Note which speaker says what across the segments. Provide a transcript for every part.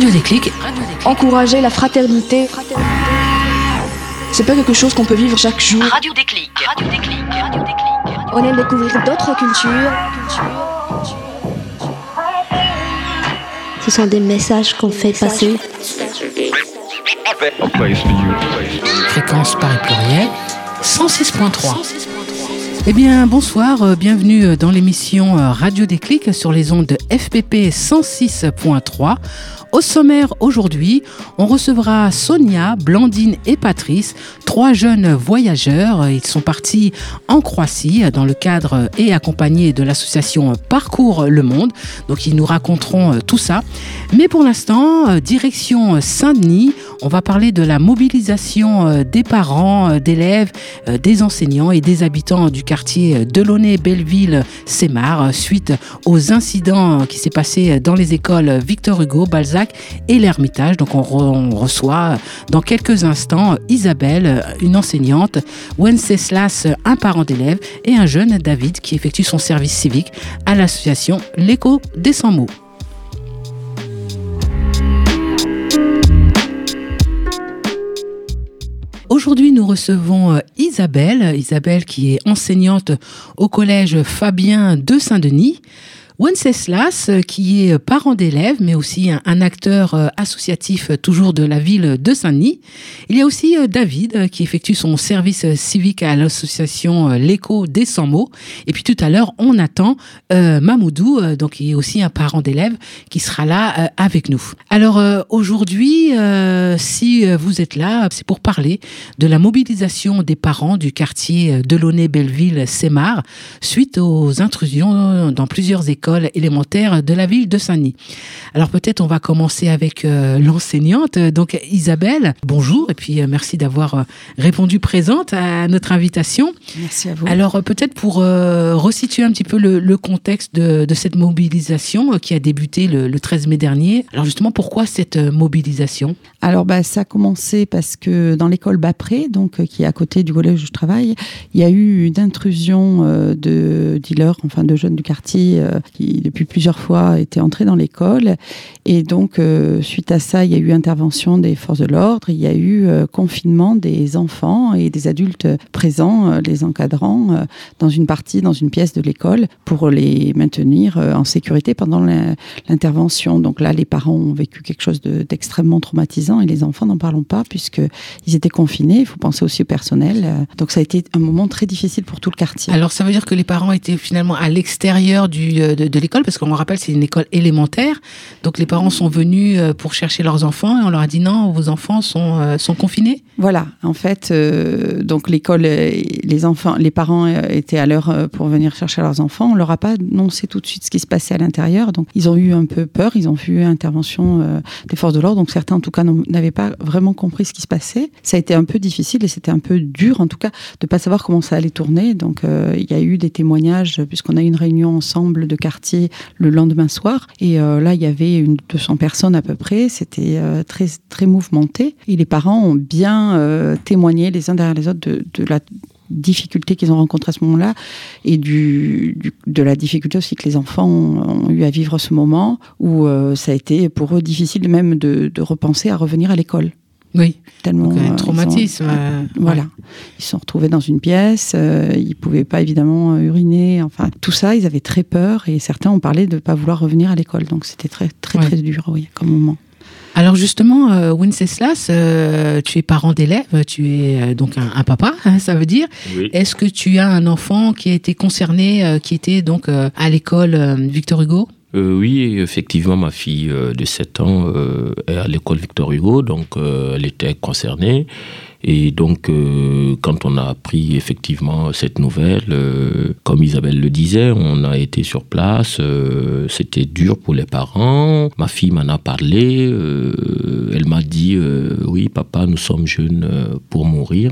Speaker 1: Radio Déclic.
Speaker 2: Encourager la fraternité. C'est pas quelque chose qu'on peut vivre chaque jour.
Speaker 3: Radio Déclic. Radio Déclic. Radio Déclic.
Speaker 2: On aime découvrir d'autres cultures.
Speaker 4: Ce sont des messages qu'on fait passer.
Speaker 1: Fréquence Paris Pluriel 106.3. Eh bien, bonsoir, euh, bienvenue euh, dans l'émission euh, Radio Déclic sur les ondes de FPP 106.3. Au sommaire aujourd'hui, on recevra Sonia, Blandine et Patrice, trois jeunes voyageurs. Ils sont partis en Croatie dans le cadre et accompagnés de l'association Parcours le Monde. Donc ils nous raconteront tout ça. Mais pour l'instant, direction Saint-Denis, on va parler de la mobilisation des parents, d'élèves, des enseignants et des habitants du quartier Delaunay-Belleville-Sémar suite aux incidents qui s'est passé dans les écoles Victor Hugo, Balzac et l'Ermitage. Donc on, reçoit dans quelques instants Isabelle, une enseignante, Wenceslas, un parent d'élève et un jeune David qui effectue son service civique à l'association L'écho des 100 mots. Aujourd'hui, nous recevons euh, Isabelle, Isabelle qui est enseignante au collège Fabien de Saint-Denis. Wenceslas, euh, qui est parent d'élèves, mais aussi un, acteur euh, associatif euh, toujours de la ville de Saint-Denis. Il y a aussi David, qui effectue son service civique à l'association L'écho des 100 mots. Et puis tout à l'heure, on attend Mamoudou, donc qui est aussi un parent d'élèves, qui sera là avec nous. Alors aujourd'hui, si vous êtes là, c'est pour parler de la mobilisation des parents du quartier Delaunay-Belleville-Sémar suite aux intrusions dans plusieurs écoles élémentaire de la ville de Saint-Denis. Alors peut-être on va commencer avec euh, l'enseignante, donc Isabelle. Bonjour et puis euh, merci d'avoir euh, répondu présente à notre invitation.
Speaker 5: Merci à vous.
Speaker 1: Alors peut-être pour resituer un petit peu le, contexte de, cette mobilisation qui a débuté le, 13 mai dernier. Alors justement pourquoi cette mobilisation?
Speaker 5: Alors bah, ça a commencé parce que dans l'école Bapré, donc qui est à côté du collège où je travaille, il y a eu une intrusion de dealers, enfin de jeunes du quartier depuis plusieurs fois était entré dans l'école. Et donc, euh, suite à ça, il y a eu intervention des forces de l'ordre, il y a eu euh, confinement des enfants et des adultes présents, euh, les encadrant, dans une partie, dans une pièce de l'école, pour les maintenir en sécurité pendant l'intervention. Donc là, les parents ont vécu quelque chose d'extrêmement traumatisant et les enfants, n'en parlons pas, puisqu'ils étaient confinés. Il faut penser aussi au personnel. Donc ça a été un moment très difficile pour tout le quartier.
Speaker 1: Alors ça veut dire que les parents étaient finalement à l'extérieur du l'école, parce qu'on rappelle, c'est une école élémentaire. Donc les parents sont venus euh, pour chercher leurs enfants et on leur a dit non, vos enfants sont, euh, sont confinés.
Speaker 5: Voilà, en fait, euh, donc l'école, les enfants, les parents étaient à l'heure pour venir chercher leurs enfants. On leur a pas annoncé tout de suite ce qui se passait à l'intérieur, donc ils ont eu un peu peur. Ils ont vu intervention des forces de l'ordre, donc certains en tout cas n'avaient pas vraiment compris ce qui se passait. Ça a été un peu difficile et c'était un peu dur, en tout cas, de pas savoir comment ça allait tourner. Donc il y a eu des témoignages puisqu'on a eu une réunion ensemble de le lendemain soir. Et euh, là, il y avait une 200 personnes à peu près. C'était euh, très, très mouvementé. Et les parents ont bien euh, témoigné les uns derrière les autres de, la difficulté qu'ils ont rencontrée à ce moment-là et du, de la difficulté aussi que les enfants ont, eu à vivre ce moment où ça a été pour eux difficile même de, de repenser à revenir à l'école.
Speaker 1: Oui. Tellement. un traumatisme.
Speaker 5: voilà. Ils se sont retrouvés dans une pièce. Euh, ils pouvaient pas évidemment uriner. Enfin, tout ça, ils avaient très peur et certains ont parlé de ne pas vouloir revenir à l'école. Donc c'était très très très dur, oui, comme moment.
Speaker 1: Alors justement, euh, Wenceslas, euh, tu es parent d'élève, tu es euh, donc un, papa, hein, ça veut dire. Est-ce que tu as un enfant qui a été concerné, qui était donc à l'école Victor Hugo?
Speaker 6: Euh, oui, effectivement, ma fille euh, de 7 ans euh, est à l'école Victor Hugo, donc elle était concernée. Et donc, quand on a appris effectivement cette nouvelle, comme Isabelle le disait, on a été sur place. C'était dur pour les parents. Ma fille m'en a parlé. elle m'a dit, oui, papa, nous sommes jeunes pour mourir.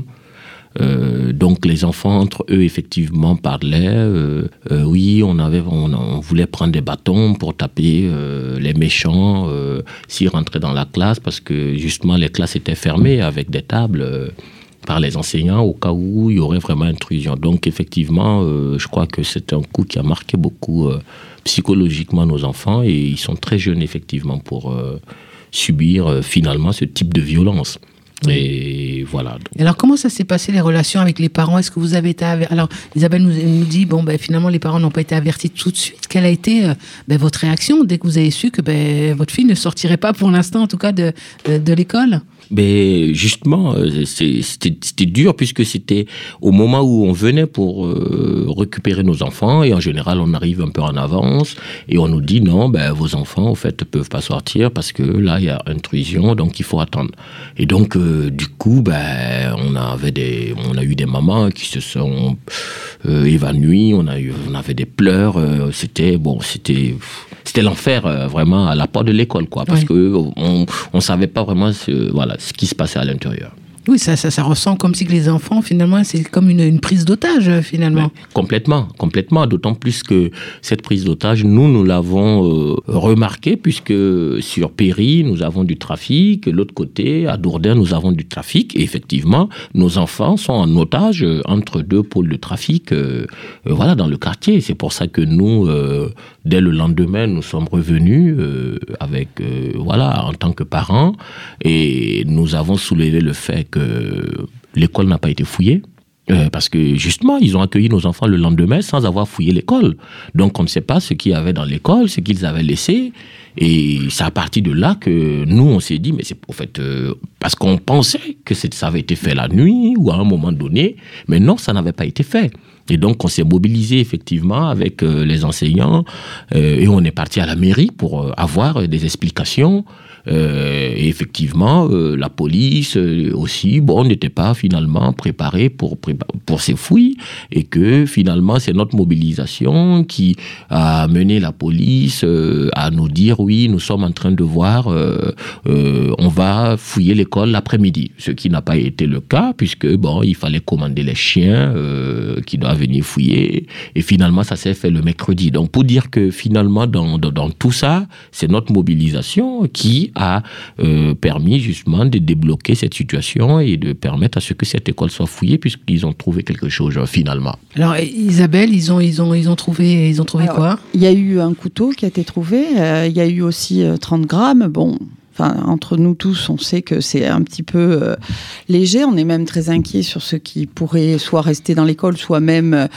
Speaker 6: Euh, donc les enfants entre eux effectivement parlaient. Euh, euh, oui, on avait, on, voulait prendre des bâtons pour taper les méchants s'ils rentraient dans la classe parce que justement les classes étaient fermées avec des tables par les enseignants au cas où il y aurait vraiment intrusion. Donc effectivement, je crois que c'est un coup qui a marqué beaucoup psychologiquement nos enfants et ils sont très jeunes effectivement pour subir finalement ce type de violence. Et voilà. Donc,
Speaker 1: Alors, comment ça s'est passé les relations avec les parents? Est-ce que vous avez été aver- Alors, Isabelle nous, nous dit bon, ben, finalement, les parents n'ont pas été avertis tout de suite. Quelle a été euh, ben, votre réaction dès que vous avez su que ben, votre fille ne sortirait pas, pour l'instant, en tout cas, de, de, de l'école?
Speaker 6: Mais justement, euh, c'était dur puisque c'était au moment où on venait pour euh, récupérer nos enfants et en général on arrive un peu en avance et on nous dit non, ben, vos enfants en fait ne peuvent pas sortir parce que là il y a intrusion donc il faut attendre. Et donc euh, du coup ben on avait des on a eu des mamans qui se sont euh, évanouies, on a eu on avait des pleurs, euh, c'était bon c'était c'était l'enfer euh, vraiment à la porte de l'école quoi parce
Speaker 1: Oui.
Speaker 6: que on on savait pas vraiment ce, voilà ce qui se passait à l'intérieur.
Speaker 1: Oui, ça, ressent comme si les enfants, finalement, c'est comme une, prise d'otage, euh, finalement.
Speaker 6: Complètement, complètement. D'autant plus que cette prise d'otage, nous, nous l'avons euh, remarqué puisque sur Péry, nous avons du trafic. L'autre côté, à Dourdin, nous avons du trafic. Et effectivement, nos enfants sont en otage euh, entre deux pôles de trafic, voilà, dans le quartier. C'est pour ça que nous, dès le lendemain, nous sommes revenus avec, voilà, en tant que parents, et nous avons soulevé le fait que l'école n'a pas été fouillée. Euh, parce que justement, ils ont accueilli nos enfants le lendemain sans avoir fouillé l'école. Donc on ne sait pas ce qu'il y avait dans l'école, ce qu'ils avaient laissé. Et c'est à partir de là que nous, on s'est dit, mais c'est en fait, euh, parce qu'on pensait que ça avait été fait la nuit ou à un moment donné, mais non, ça n'avait pas été fait. Et donc, on s'est mobilisé effectivement avec euh, les enseignants et on est parti à la mairie pour avoir des explications. Euh, et effectivement, euh, la police euh, aussi, bon, n'était pas finalement préparée pour, pour ces fouilles et que finalement, c'est notre mobilisation qui a mené la police à nous dire oui, nous sommes en train de voir, on va fouiller l'école l'après-midi, ce qui n'a pas été le cas puisque bon, il fallait commander les chiens qui doivent venir fouiller et finalement, ça s'est fait le mercredi. Donc, pour dire que finalement, dans, dans, dans tout ça, c'est notre mobilisation qui a euh, permis justement de débloquer cette situation et de permettre à ce que cette école soit fouillée puisqu'ils ont trouvé quelque chose euh, finalement.
Speaker 1: Alors, Isabelle, ils ont, ils ont, ils ont trouvé, ils ont trouvé
Speaker 5: Alors,
Speaker 1: quoi?
Speaker 5: Il y a eu un couteau qui a été trouvé. euh, il y a eu aussi euh, 30 grammes. Bon. Enfin, entre nous tous, on sait que c'est un petit peu euh, léger. On est même très inquiet sur ce qui pourrait soit rester dans l'école, soit même, euh,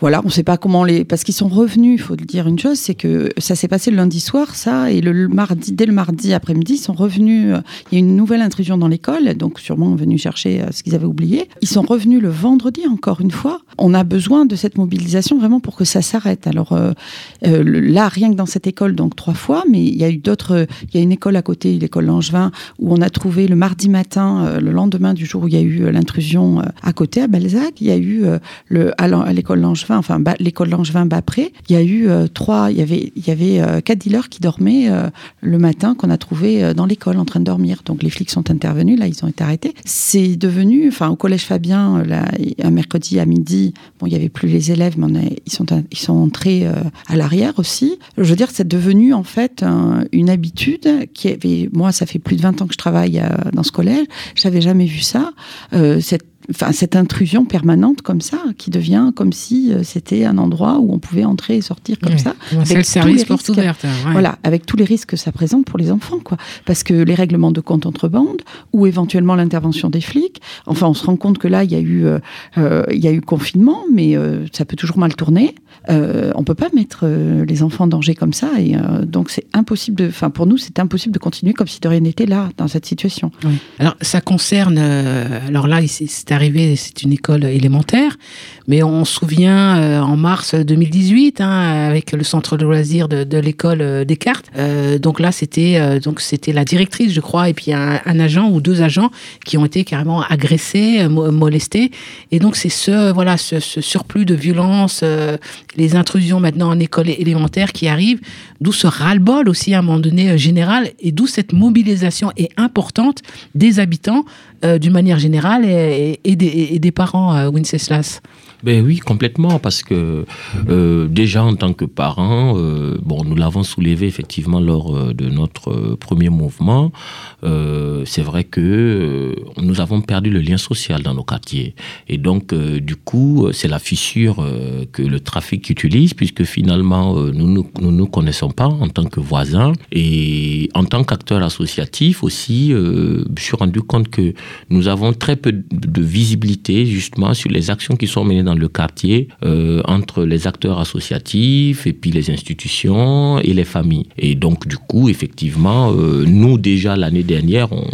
Speaker 5: voilà, on ne sait pas comment les, parce qu'ils sont revenus. Il faut dire une chose, c'est que ça s'est passé le lundi soir, ça, et le, mardi, dès le mardi après-midi, ils sont revenus. euh, Il y a une nouvelle intrusion dans l'école, donc sûrement venus chercher euh, ce qu'ils avaient oublié. Ils sont revenus le vendredi, encore une fois. On a besoin de cette mobilisation vraiment pour que ça s'arrête. Alors euh, là, rien que dans cette école, donc trois fois, mais il y a eu d'autres. Il y a une école à côté, l'école Langevin, où on a trouvé le mardi matin, le lendemain du jour où il y a eu l'intrusion à côté, à Balzac, il y a eu le à l'école Langevin, enfin Ba- l'école Langevin Bapré, il y a eu euh, trois. Il y avait il y avait euh, quatre dealers qui dormaient euh, le matin qu'on a trouvé dans l'école en train de dormir. Donc les flics sont intervenus, là ils ont été arrêtés. C'est devenu, enfin au collège Fabien, là, un mercredi à midi, bon il y avait plus les élèves, mais ils sont ils sont entrés à l'arrière aussi. Je veux dire, c'est devenu en fait un- une habitude qui avait, moi ça fait plus de 20 ans que je travaille dans ce collège, j'avais jamais vu ça. Cette Enfin, cette intrusion permanente comme ça, qui devient comme si euh, c'était un endroit où on pouvait entrer et sortir comme
Speaker 1: Ouais.
Speaker 5: ça.
Speaker 1: C'est
Speaker 5: avec
Speaker 1: le service porte ouverte. ouais.
Speaker 5: Voilà, avec tous les risques que ça présente pour les enfants, quoi. Parce que les règlements de compte entre bandes, ou éventuellement l'intervention des flics. Enfin, on se rend compte que là, il y a eu, euh, euh, il y a eu confinement, mais euh, ça peut toujours mal tourner. Euh, on peut pas mettre les enfants en danger comme ça, et donc c'est impossible de. Enfin, pour nous, c'est impossible de continuer comme si de rien n'était là dans cette situation.
Speaker 1: Oui. Alors, ça concerne. alors là, c'est- c'est c'est une école élémentaire, mais on se souvient euh, en mars 2018, hein, avec le centre de loisirs de, l'école euh, Descartes. Euh, donc là, c'était donc la directrice, je crois, et puis un, agent ou deux agents qui ont été carrément agressés, mo- molestés. Et donc c'est ce voilà ce, surplus de violence, les intrusions maintenant en école élémentaire qui arrivent, d'où ce ras-le-bol aussi à un moment donné général, et d'où cette mobilisation est importante des habitants d'une manière générale et, et des, et des parents, euh, Wenceslas.
Speaker 6: Ben oui, complètement, parce que euh, déjà en tant que parents, euh, bon, nous l'avons soulevé effectivement lors euh, de notre premier mouvement. c'est vrai que nous avons perdu le lien social dans nos quartiers, et donc du coup, c'est la fissure que le trafic utilise, puisque finalement nous nous nous nous connaissons pas en tant que voisins, et en tant qu'acteur associatif aussi, je suis rendu compte que nous avons très peu de visibilité justement sur les actions qui sont menées dans le quartier euh, entre les acteurs associatifs et puis les institutions et les familles. Et donc du coup, effectivement, euh, nous déjà l'année dernière, on,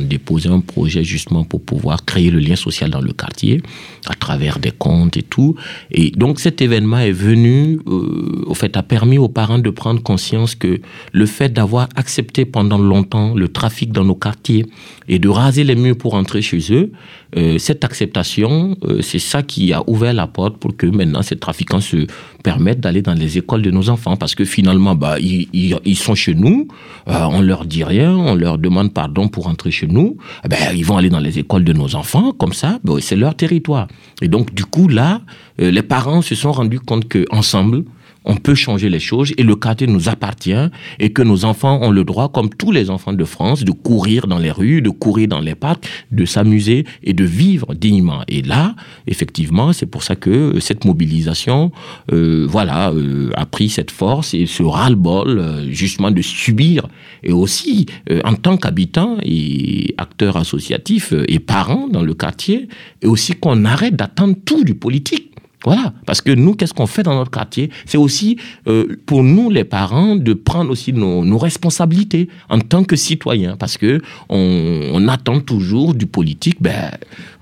Speaker 6: déposait un projet justement pour pouvoir créer le lien social dans le quartier à travers des comptes et tout. Et donc cet événement est venu, euh, au fait, a permis aux parents de prendre conscience que le fait d'avoir accepté pendant longtemps le trafic dans nos quartiers et de raser les murs pour entrer chez eux, euh, cette acceptation, c'est ça qui a ouvert la porte pour que maintenant ces trafiquants se permettent d'aller dans les écoles de nos enfants. Parce que finalement, bah, ils, ils, sont chez nous, euh, on leur dit rien, on leur demande pardon pour entrer chez nous, eh ben, ils vont aller dans les écoles de nos enfants, comme ça, ben, c'est leur territoire. Et donc, du coup, là, euh, les parents se sont rendus compte que ensemble, on peut changer les choses et le quartier nous appartient et que nos enfants ont le droit, comme tous les enfants de France, de courir dans les rues, de courir dans les parcs, de s'amuser et de vivre dignement. Et là, effectivement, c'est pour ça que cette mobilisation, euh, voilà, euh, a pris cette force et ce ras-le-bol, euh, justement, de subir et aussi, en tant qu'habitants et acteurs associatifs euh, et parents dans le quartier, et aussi qu'on arrête d'attendre tout du politique. Voilà, parce que nous, qu'est-ce qu'on fait dans notre quartier? C'est aussi euh, pour nous, les parents, de prendre aussi nos, responsabilités en tant que citoyens, parce que on, attend toujours du politique. Ben,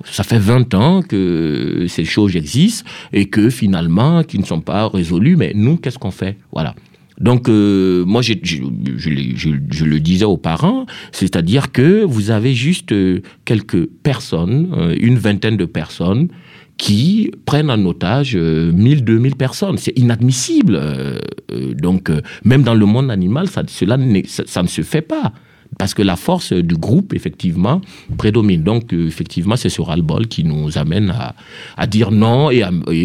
Speaker 6: ça fait 20 ans que ces choses existent et que finalement, qui ne sont pas résolues. Mais nous, qu'est-ce qu'on fait? Voilà. Donc, euh, moi, je, le disais aux parents, c'est-à-dire que vous avez juste euh, quelques personnes, une vingtaine de personnes, qui prennent en otage euh, 1000, 2000 personnes. C'est inadmissible. euh, euh, donc, euh, même dans le monde animal, ça, cela ça, ça ne se fait pas. Parce que la force euh, du groupe, effectivement, prédomine. Donc, euh, effectivement, c'est ce ras-le-bol qui nous amène à, dire non et,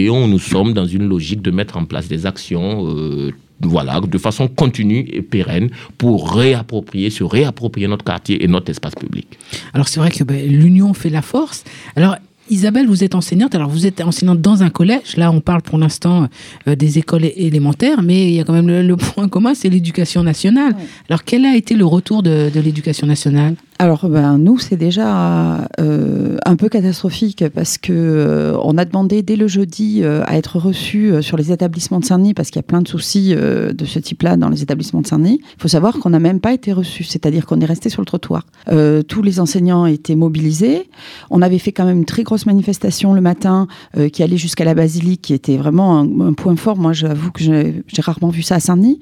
Speaker 6: on, nous sommes dans une logique de mettre en place des actions euh, voilà, de façon continue et pérenne pour réapproprier, se réapproprier notre quartier et notre espace public.
Speaker 1: Alors c'est vrai que ben, l'union fait la force. Alors Isabelle, vous êtes enseignante. Alors vous êtes enseignante dans un collège. Là, on parle pour l'instant euh, des écoles élémentaires, mais il y a quand même le, le point commun, c'est l'éducation nationale. Alors quel a été le retour de, de l'éducation nationale?
Speaker 5: Alors, ben, nous, c'est déjà euh, un peu catastrophique parce que euh, on a demandé dès le jeudi euh, à être reçus euh, sur les établissements de Saint-Denis parce qu'il y a plein de soucis de ce type-là dans les établissements de Saint-Denis. Il faut savoir qu'on n'a même pas été reçus, c'est-à-dire qu'on est resté sur le trottoir. Tous les enseignants étaient mobilisés. On avait fait quand même une très grosse manifestation le matin qui allait jusqu'à la basilique, qui était vraiment un, un point fort. Moi, j'avoue que j'ai rarement vu ça à Saint-Denis.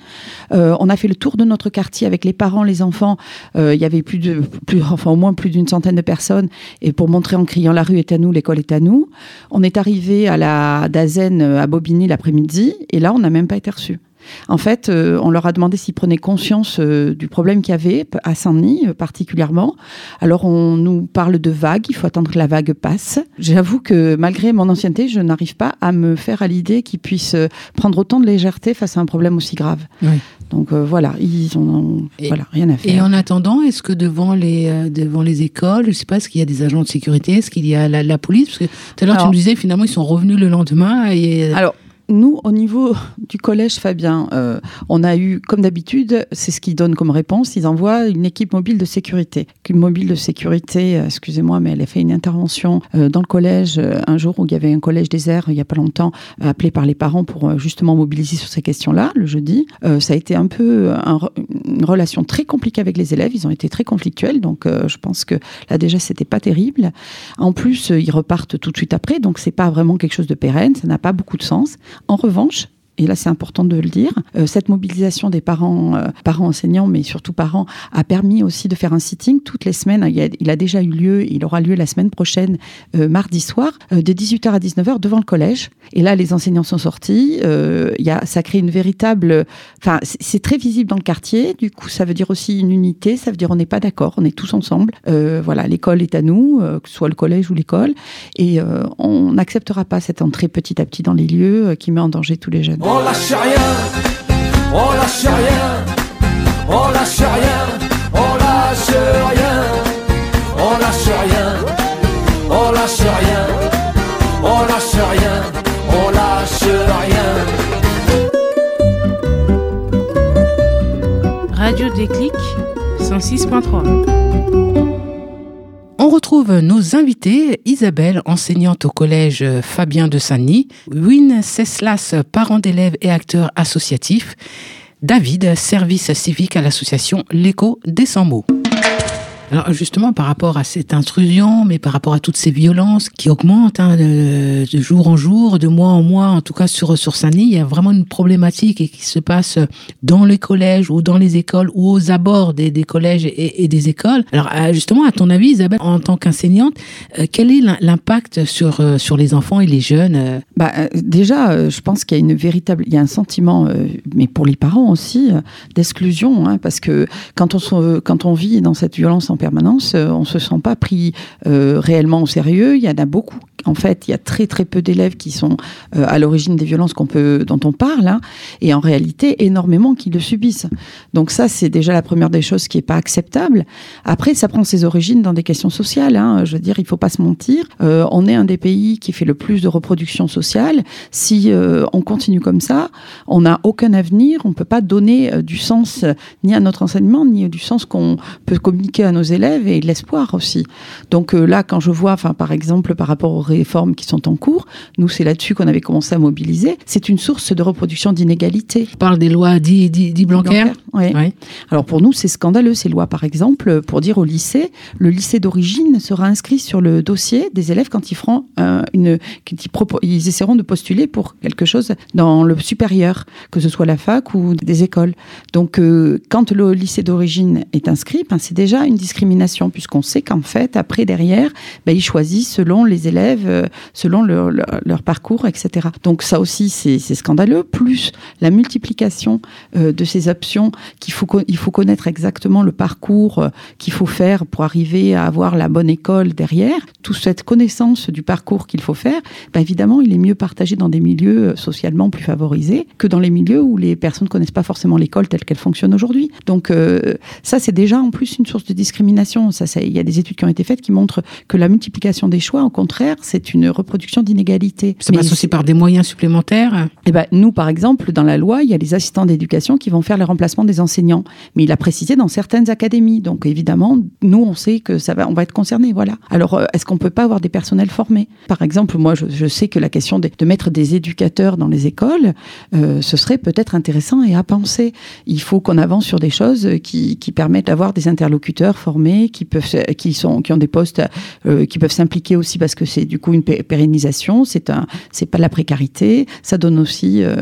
Speaker 5: On a fait le tour de notre quartier avec les parents, les enfants. Il y avait plus de, plus, enfin au moins plus d'une centaine de personnes. Et pour montrer en criant la rue est à nous, l'école est à nous. On est arrivé à la Dazen à Bobigny l'après-midi. Et là, on n'a même pas été reçus. En fait, euh, on leur a demandé s'ils prenaient conscience euh, du problème qu'il y avait à Saint-Denis euh, particulièrement. Alors on nous parle de vagues, il faut attendre que la vague passe. J'avoue que malgré mon ancienneté, je n'arrive pas à me faire à l'idée qu'ils puissent euh, prendre autant de légèreté face à un problème aussi grave.
Speaker 1: Oui.
Speaker 5: Donc euh, voilà, ils ont
Speaker 1: Et-
Speaker 5: voilà, rien à faire.
Speaker 1: Et en attendant, est-ce que devant les, euh, devant les écoles, je ne sais pas, est-ce qu'il y a des agents de sécurité, est-ce qu'il y a la, la police? Parce que tout à l'heure, tu me disais, finalement, ils sont revenus le lendemain. Et...
Speaker 5: Alors, nous, au niveau du collège Fabien, euh, on a eu, comme d'habitude, c'est ce qu'ils donnent comme réponse, ils envoient une équipe mobile de sécurité. Une mobile de sécurité, euh, excusez-moi, mais elle a fait une intervention euh, dans le collège euh, un jour où il y avait un collège désert, il n'y a pas longtemps, euh, appelé par les parents pour justement mobiliser sur ces questions-là, le jeudi. Ça a été un peu un une relation très compliquée avec les élèves, ils ont été très conflictuels, donc je pense que là déjà, c'était pas terrible. En plus, ils repartent tout de suite après, donc c'est pas vraiment quelque chose de pérenne, ça n'a pas beaucoup de sens. En revanche, et là c'est important de le dire, euh, cette mobilisation des parents, euh, parents enseignants, mais surtout parents, a permis aussi de faire un sitting toutes les semaines. Il, a, déjà eu lieu, il aura lieu la semaine prochaine, euh, mardi soir, de 18h à 19h devant le collège. Et là, les enseignants sont sortis. Il y a, ça crée une véritable, enfin, c'est- très visible dans le quartier. Du coup, ça veut dire aussi une unité. Ça veut dire on n'est pas d'accord, on est tous ensemble. Euh, voilà, l'école est à nous, euh, que ce soit le collège ou l'école, et euh, on n'acceptera pas cette entrée petit à petit dans les lieux qui met en danger tous les jeunes.
Speaker 7: On lâche rien, on lâche rien, on lâche rien, on lâche rien, on lâche rien, on lâche rien, on lâche rien, on lâche rien.
Speaker 1: Radio Déclic 106.3. Nos invités, Isabelle, enseignante au collège Fabien de Saint-Denis, Win Ceslas, parent d'élèves et acteur associatif, David, service civique à l'association L'écho des 100 mots. Alors justement, par rapport à cette intrusion, mais par rapport à toutes ces violences qui augmentent hein, de, jour en jour, de mois en mois, en tout cas sur, sur Saint-Denis, il y a vraiment une problématique qui se passe dans les collèges ou dans les écoles ou aux abords des, des collèges et, des écoles. Alors euh, justement, à ton avis, Isabelle, en tant qu'enseignante, euh, quel est l'im- l'impact sur, euh, sur les enfants et les jeunes
Speaker 5: Bah, déjà, je pense qu'il y a une véritable, il y a un sentiment, mais pour les parents aussi, d'exclusion, hein, parce que quand on quand on vit dans cette violence en permanence, euh, on se sent pas pris euh, réellement au sérieux. Il y en a beaucoup. En fait, il y a très très peu d'élèves qui sont euh, à l'origine des violences dont on parle, hein, et en réalité énormément qui le subissent. Donc ça, c'est déjà la première des choses qui est pas acceptable. Après, ça prend ses origines dans des questions sociales. Hein. Je veux dire, il faut pas se mentir. On est un des pays qui fait le plus de reproduction sociale. Si on continue comme ça, on n'a aucun avenir. On peut pas donner du sens ni à notre enseignement, ni du sens qu'on peut communiquer à nos élèves et l'espoir aussi. Donc euh, là, quand je vois, enfin par exemple, par rapport aux réformes qui sont en cours, nous c'est là-dessus qu'on avait commencé à mobiliser. C'est une source de reproduction d'inégalités.
Speaker 1: On parle des lois dit, dit, dit Blanquer.
Speaker 5: Ouais. Alors pour nous, c'est scandaleux ces lois. Par exemple, pour dire au lycée, le lycée d'origine sera inscrit sur le dossier des élèves quand ils feront euh, une, quand ils, propo- ils essaieront de postuler pour quelque chose dans le supérieur, que ce soit la fac ou des écoles. Donc euh, quand le lycée d'origine est inscrit, ben, c'est déjà une discrimination puisqu'on sait qu'en fait après derrière, ben, ils choisissent selon les élèves, euh, selon leur, parcours, etc. Donc ça aussi c'est scandaleux. Plus la multiplication euh, de ces options qu'il faut il faut connaître exactement le parcours euh, qu'il faut faire pour arriver à avoir la bonne école derrière. Toute cette connaissance du parcours qu'il faut faire, ben évidemment, il est mieux partagé dans des milieux socialement plus favorisés que dans les milieux où les personnes ne connaissent pas forcément l'école telle qu'elle fonctionne aujourd'hui. Donc ça, c'est déjà en plus une source de discrimination. Ça- il y a des études qui ont été faites qui montrent que la multiplication des choix, au contraire, c'est une reproduction d'inégalités.
Speaker 1: Ça
Speaker 5: Mais
Speaker 1: passe aussi par des moyens supplémentaires.
Speaker 5: eh ben, nous, par exemple, dans la loi, il y a les assistants d'éducation qui vont faire le remplacement des enseignants. Mais il a précisé dans certaines académies. Donc, évidemment, nous, on sait que ça va, on va être concernés. Voilà. Alors, euh, est-ce qu'on peut pas avoir des personnels formés? Par exemple, moi, je, je sais que la question de, de mettre des éducateurs dans les écoles, euh, ce serait peut-être intéressant et à penser. Il faut qu'on avance sur des choses qui, qui permettent d'avoir des interlocuteurs formés, qui peuvent, se- qui sont, qui ont des postes, euh, qui peuvent s'impliquer aussi parce que c'est du coup une pé- pérennisation. C'est un, c'est pas de la précarité. Ça donne aussi euh,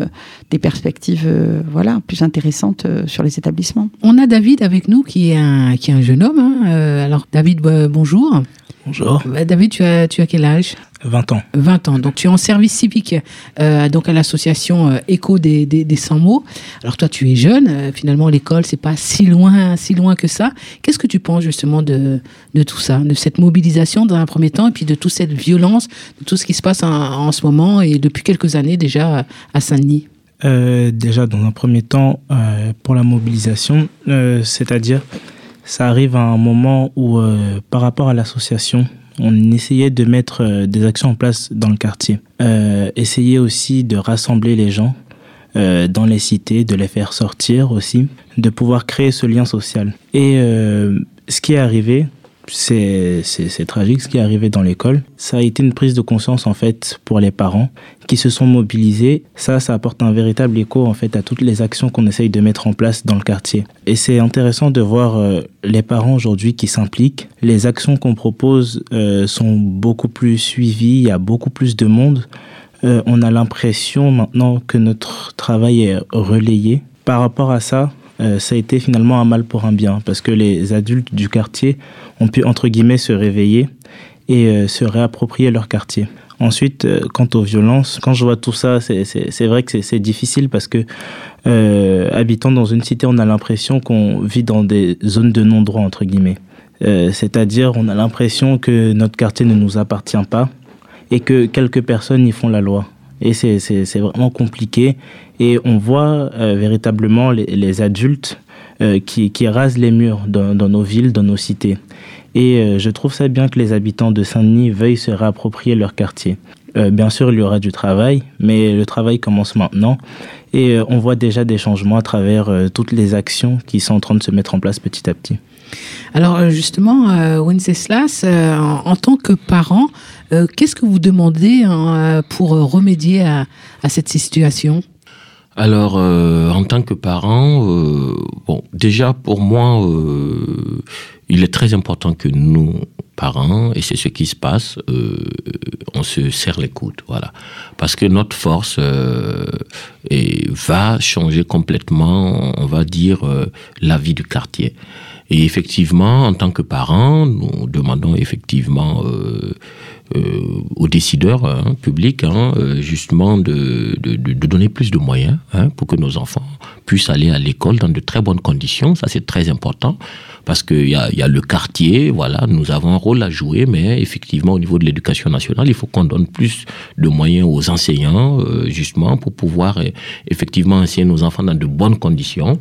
Speaker 5: des perspectives, euh, voilà, plus intéressantes euh, sur les établissements.
Speaker 1: On a David avec nous qui est un, qui est un jeune homme. hein. Euh, alors David, euh, bonjour.
Speaker 8: Bonjour,
Speaker 1: Euh, David, tu as, tu as quel âge?
Speaker 8: 20 ans.
Speaker 1: 20 ans. Donc tu es en service civique euh, donc à l'association euh, Écho des, des, des 100 mots. Alors toi tu es jeune, euh, finalement l'école c'est pas si loin si loin que ça. Qu'est-ce que tu penses justement de, de tout ça, de cette mobilisation dans un premier temps et puis de toute cette violence, de tout ce qui se passe en, en ce moment et depuis quelques années déjà à Saint-Denis?
Speaker 8: Euh, déjà, dans un premier temps, pour la mobilisation, c'est-à-dire, ça arrive à un moment où, par rapport à l'association, on essayait de mettre euh, des actions en place dans le quartier. Euh, essayer aussi de rassembler les gens euh, dans les cités, de les faire sortir aussi, de pouvoir créer ce lien social. Et ce qui est arrivé, c'est c'est- tragique ce qui est arrivé dans l'école. Ça a été une prise de conscience en fait pour les parents qui se sont mobilisés. Ça, ça apporte un véritable écho en fait à toutes les actions qu'on essaye de mettre en place dans le quartier. Et c'est intéressant de voir euh, les parents aujourd'hui qui s'impliquent. Les actions qu'on propose euh, sont beaucoup plus suivies. Il y a beaucoup plus de monde. euh, on a l'impression maintenant que notre travail est relayé. Par rapport à ça, euh, ça a été finalement un mal pour un bien, parce que les adultes du quartier ont pu, entre guillemets, se réveiller et euh, se réapproprier leur quartier. Ensuite, euh, quant aux violences, quand je vois tout ça, c'est- vrai que c'est- difficile parce que, habitant dans une cité, on a l'impression qu'on vit dans des zones de non-droit, entre guillemets. C'est-à-dire, on a l'impression que notre quartier ne nous appartient pas et que quelques personnes y font la loi. Et c'est vraiment compliqué. Et on voit euh, véritablement les, adultes euh, qui, qui rasent les murs dans, nos villes, dans nos cités. Et euh, je trouve ça bien que les habitants de Saint-Denis veuillent se réapproprier leur quartier. Bien sûr, il y aura du travail, mais le travail commence maintenant. Et on voit déjà des changements à travers toutes les actions qui sont en train de se mettre en place petit à petit.
Speaker 1: Alors justement, Wenceslas, en, tant que parent, qu'est-ce que vous demandez hein, pour remédier à cette situation?
Speaker 6: Alors, euh, en tant que parent, euh, bon, déjà pour moi, euh, il est très important que nous, parents, et c'est ce qui se passe, euh, on se serre les coudes, voilà, parce que notre force et va changer complètement, on va dire, la vie du quartier. Et effectivement, en tant que parents, nous demandons effectivement euh, aux décideurs hein, publics, hein, euh, justement, de, de, donner plus de moyens hein, pour que nos enfants puissent aller à l'école dans de très bonnes conditions. Ça, c'est très important parce qu'il y a, y a le quartier, voilà, nous avons un rôle à jouer, mais effectivement, au niveau de l'éducation nationale, il faut qu'on donne plus de moyens aux enseignants, euh, justement, pour pouvoir effectivement enseigner nos enfants dans de bonnes conditions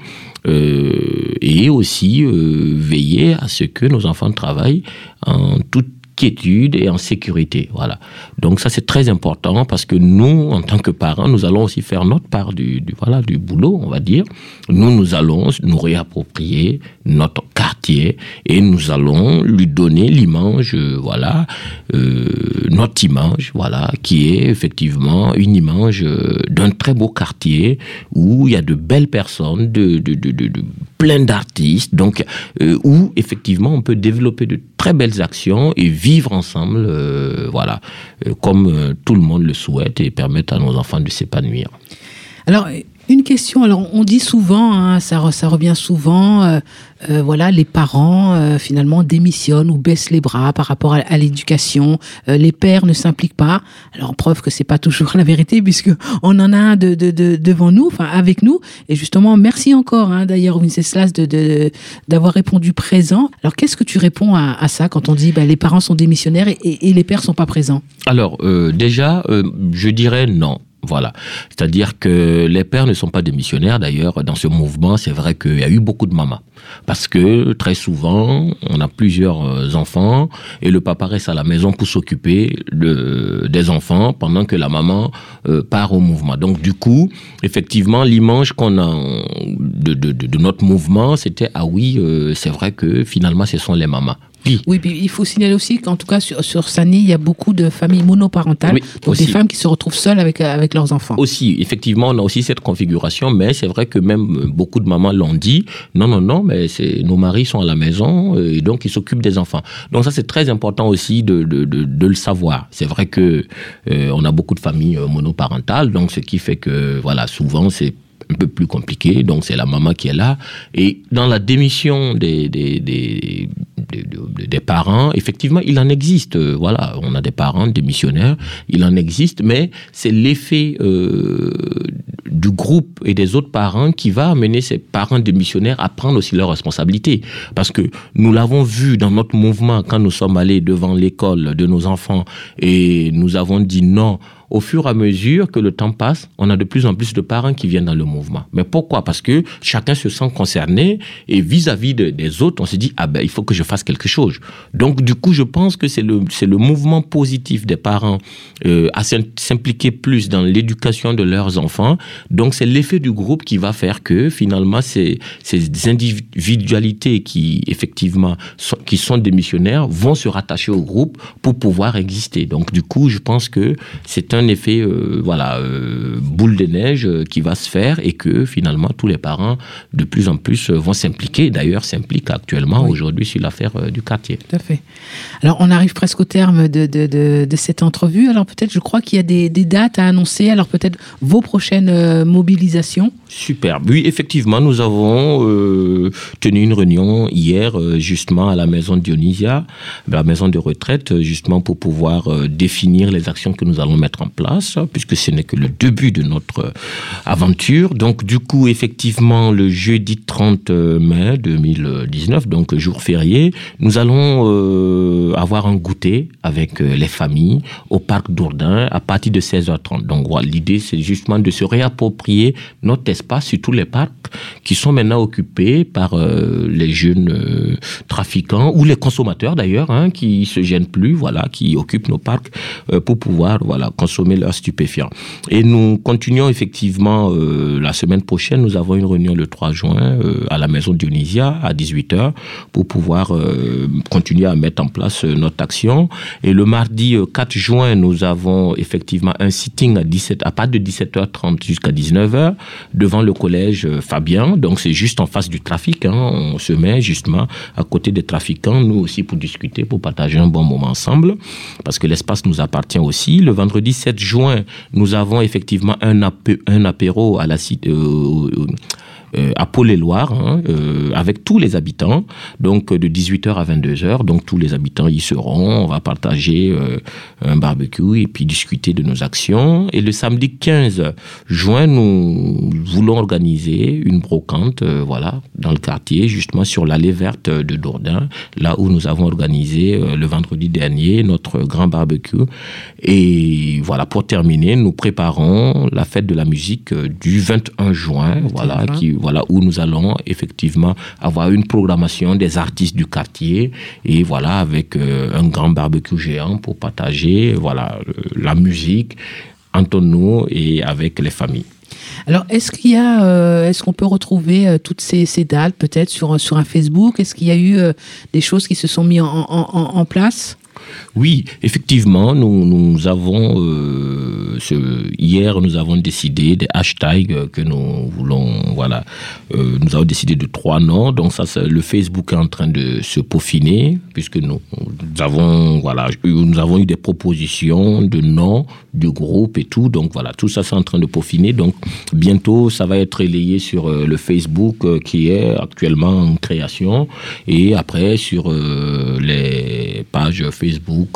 Speaker 6: et aussi veiller à ce que nos enfants travaillent en toute quiétude et en sécurité. Voilà. Donc ça c'est très important parce que nous, en tant que parents, nous allons aussi faire notre part du, voilà du boulot, on va dire. Nous, nous allons nous réapproprier notre quartier et nous allons lui donner l'image, euh, voilà, euh, notre image, voilà, qui est effectivement une image euh, d'un très beau quartier où il y a de belles personnes, de- plein d'artistes, donc euh, où effectivement on peut développer de très belles actions et vivre ensemble, euh, voilà, euh, comme euh, tout le monde le souhaite et permettre à nos enfants de s'épanouir.
Speaker 1: Alors, une question, alors on dit souvent, hein, ça, re- ça revient souvent, euh, euh, voilà, les parents euh, finalement démissionnent ou baissent les bras par rapport à, l'éducation, les pères ne s'impliquent pas. Alors, preuve que c'est pas toujours la vérité puisque on en a un de, de, de- devant nous, enfin avec nous. Et justement, merci encore hein, d'ailleurs de, d'avoir répondu présent. Alors, qu'est-ce que tu réponds à, ça quand on dit bah, les parents sont démissionnaires et, et- les pères sont pas présents?
Speaker 6: Alors, déjà, je dirais non. Voilà. C'est-à-dire que les pères ne sont pas des missionnaires. D'ailleurs, dans ce mouvement, c'est vrai qu'il y a eu beaucoup de mamans. Parce que très souvent, on a plusieurs euh, enfants et le papa reste à la maison pour s'occuper de, des enfants pendant que la maman euh, part au mouvement. Donc, du coup, effectivement, l'image qu'on a de, notre mouvement, c'était ah oui, euh, c'est vrai que finalement, ce sont les mamans. Oui.
Speaker 1: Il faut signaler aussi qu'en tout cas sur, sur Sani, il y a beaucoup de familles monoparentales,
Speaker 6: Oui,
Speaker 1: donc
Speaker 6: aussi.
Speaker 1: des femmes qui se retrouvent seules avec, euh, avec leurs enfants.
Speaker 6: Aussi, effectivement, on a aussi cette configuration, mais c'est vrai que même euh, beaucoup de mamans l'ont dit. Non, non, non, mais nos maris sont à la maison euh, et donc ils s'occupent des enfants. Donc ça, c'est très important aussi de, de, de, de le savoir. C'est vrai que euh, on a beaucoup de familles monoparentales, donc ce qui fait que voilà, souvent c'est un peu plus compliqué, donc c'est la maman qui est là. Et dans la démission des, des, des, des, parents, effectivement, il en existe. euh, Voilà, on a des parents démissionnaires, il en existe, mais c'est l'effet euh, du groupe et des autres parents qui va amener ces parents démissionnaires à prendre aussi leurs responsabilités. Parce que nous l'avons vu dans notre mouvement quand nous sommes allés devant l'école de nos enfants et nous avons dit non au fur et à mesure que le temps passe, on a de plus en plus de parents qui viennent dans le mouvement. Mais pourquoi? Parce que chacun se sent concerné et vis-à-vis de- des autres, on se dit ah ben il faut que je fasse quelque chose. Donc du coup, je pense que c'est le le mouvement positif des parents euh, à s'im- s'impliquer plus dans l'éducation de leurs enfants. Donc c'est l'effet du groupe qui va faire que finalement ces ces individualités qui effectivement sont, qui sont démissionnaires vont se rattacher au groupe pour pouvoir exister. Donc du coup, je pense que c'est un effet, euh, voilà, euh, boule de neige euh, qui va se faire et que finalement tous les parents de plus en plus vont s'impliquer. D'ailleurs, s'impliquent actuellement
Speaker 1: Oui.
Speaker 6: aujourd'hui sur l'affaire du quartier.
Speaker 1: Tout à fait. Alors, on arrive presque au terme de, de, de, de cette entrevue. Alors, peut-être, je crois qu'il y a des, des dates à annoncer. Alors, peut-être vos prochaines mobilisations.
Speaker 6: Superbe. Oui, effectivement, nous avons euh, tenu une réunion hier, euh, justement, à la maison Dionysia, la maison de retraite, euh, justement pour pouvoir définir les actions que nous allons mettre en place, hein, puisque ce n'est que le début de notre aventure. Donc, du coup, effectivement, le jeudi 30 mai 2019, donc jour férié, nous allons avoir un goûter avec les familles au parc d'Ourdin à partir de 16h30. Donc, voilà, l'idée, c'est justement de se réapproprier notre espace sur tous les parcs qui sont maintenant occupés par euh, les jeunes euh, trafiquants ou les consommateurs d'ailleurs, hein, qui se gênent plus, voilà, qui occupent nos parcs euh, pour pouvoir, voilà, consommer leurs stupéfiants. Et nous continuons effectivement euh, la semaine prochaine. Nous avons une réunion le 3 juin euh, à la maison Dionysia à 18h pour pouvoir euh, continuer à mettre en place notre action. Et le mardi euh, 4 juin, nous avons effectivement un sitting à 17 à partir de 17h30 jusqu'à 19h devant le collège euh, Fabien. Donc c'est juste en face du trafic. hein. On se met justement à côté des trafiquants, nous aussi pour discuter, pour partager un bon moment ensemble, parce que l'espace nous appartient aussi. Le vendredi 7 juin, nous avons effectivement un, apé- un apéro à la cité. euh, euh, à Paul-et-Loire, hein, euh, avec tous les habitants, donc euh, de 18h à 22h. Donc tous les habitants y seront. On va partager euh, un barbecue et puis discuter de nos actions. Et le samedi 15 juin, nous voulons organiser une brocante, voilà, dans le quartier, justement sur l'allée verte de Dourdin, là où nous avons organisé le vendredi dernier notre grand barbecue. Et voilà, pour terminer, nous préparons la fête de la musique du 21 juin, voilà,
Speaker 1: juin.
Speaker 6: Voilà, où nous allons effectivement avoir une programmation des artistes du quartier et voilà, avec euh, un grand barbecue géant pour partager, voilà, la musique entre nous et avec les familles.
Speaker 1: Alors, est-ce qu'il y a, euh, est-ce qu'on peut retrouver euh, toutes ces, ces dates peut-être sur, sur un Facebook? Est-ce qu'il y a eu des choses qui se sont mises en place?
Speaker 6: Oui, effectivement, nous, avons, euh, hier, nous avons décidé des hashtags que nous voulons, voilà, euh, nous avons décidé de trois noms, donc ça, le Facebook est en train de se peaufiner, puisque nous, avons, voilà, nous avons eu des propositions de noms, de groupes et tout, donc voilà, tout ça, c'est en train de peaufiner, donc bientôt, ça va être relayé sur euh, le Facebook qui est actuellement en création, et après, sur les pages Facebook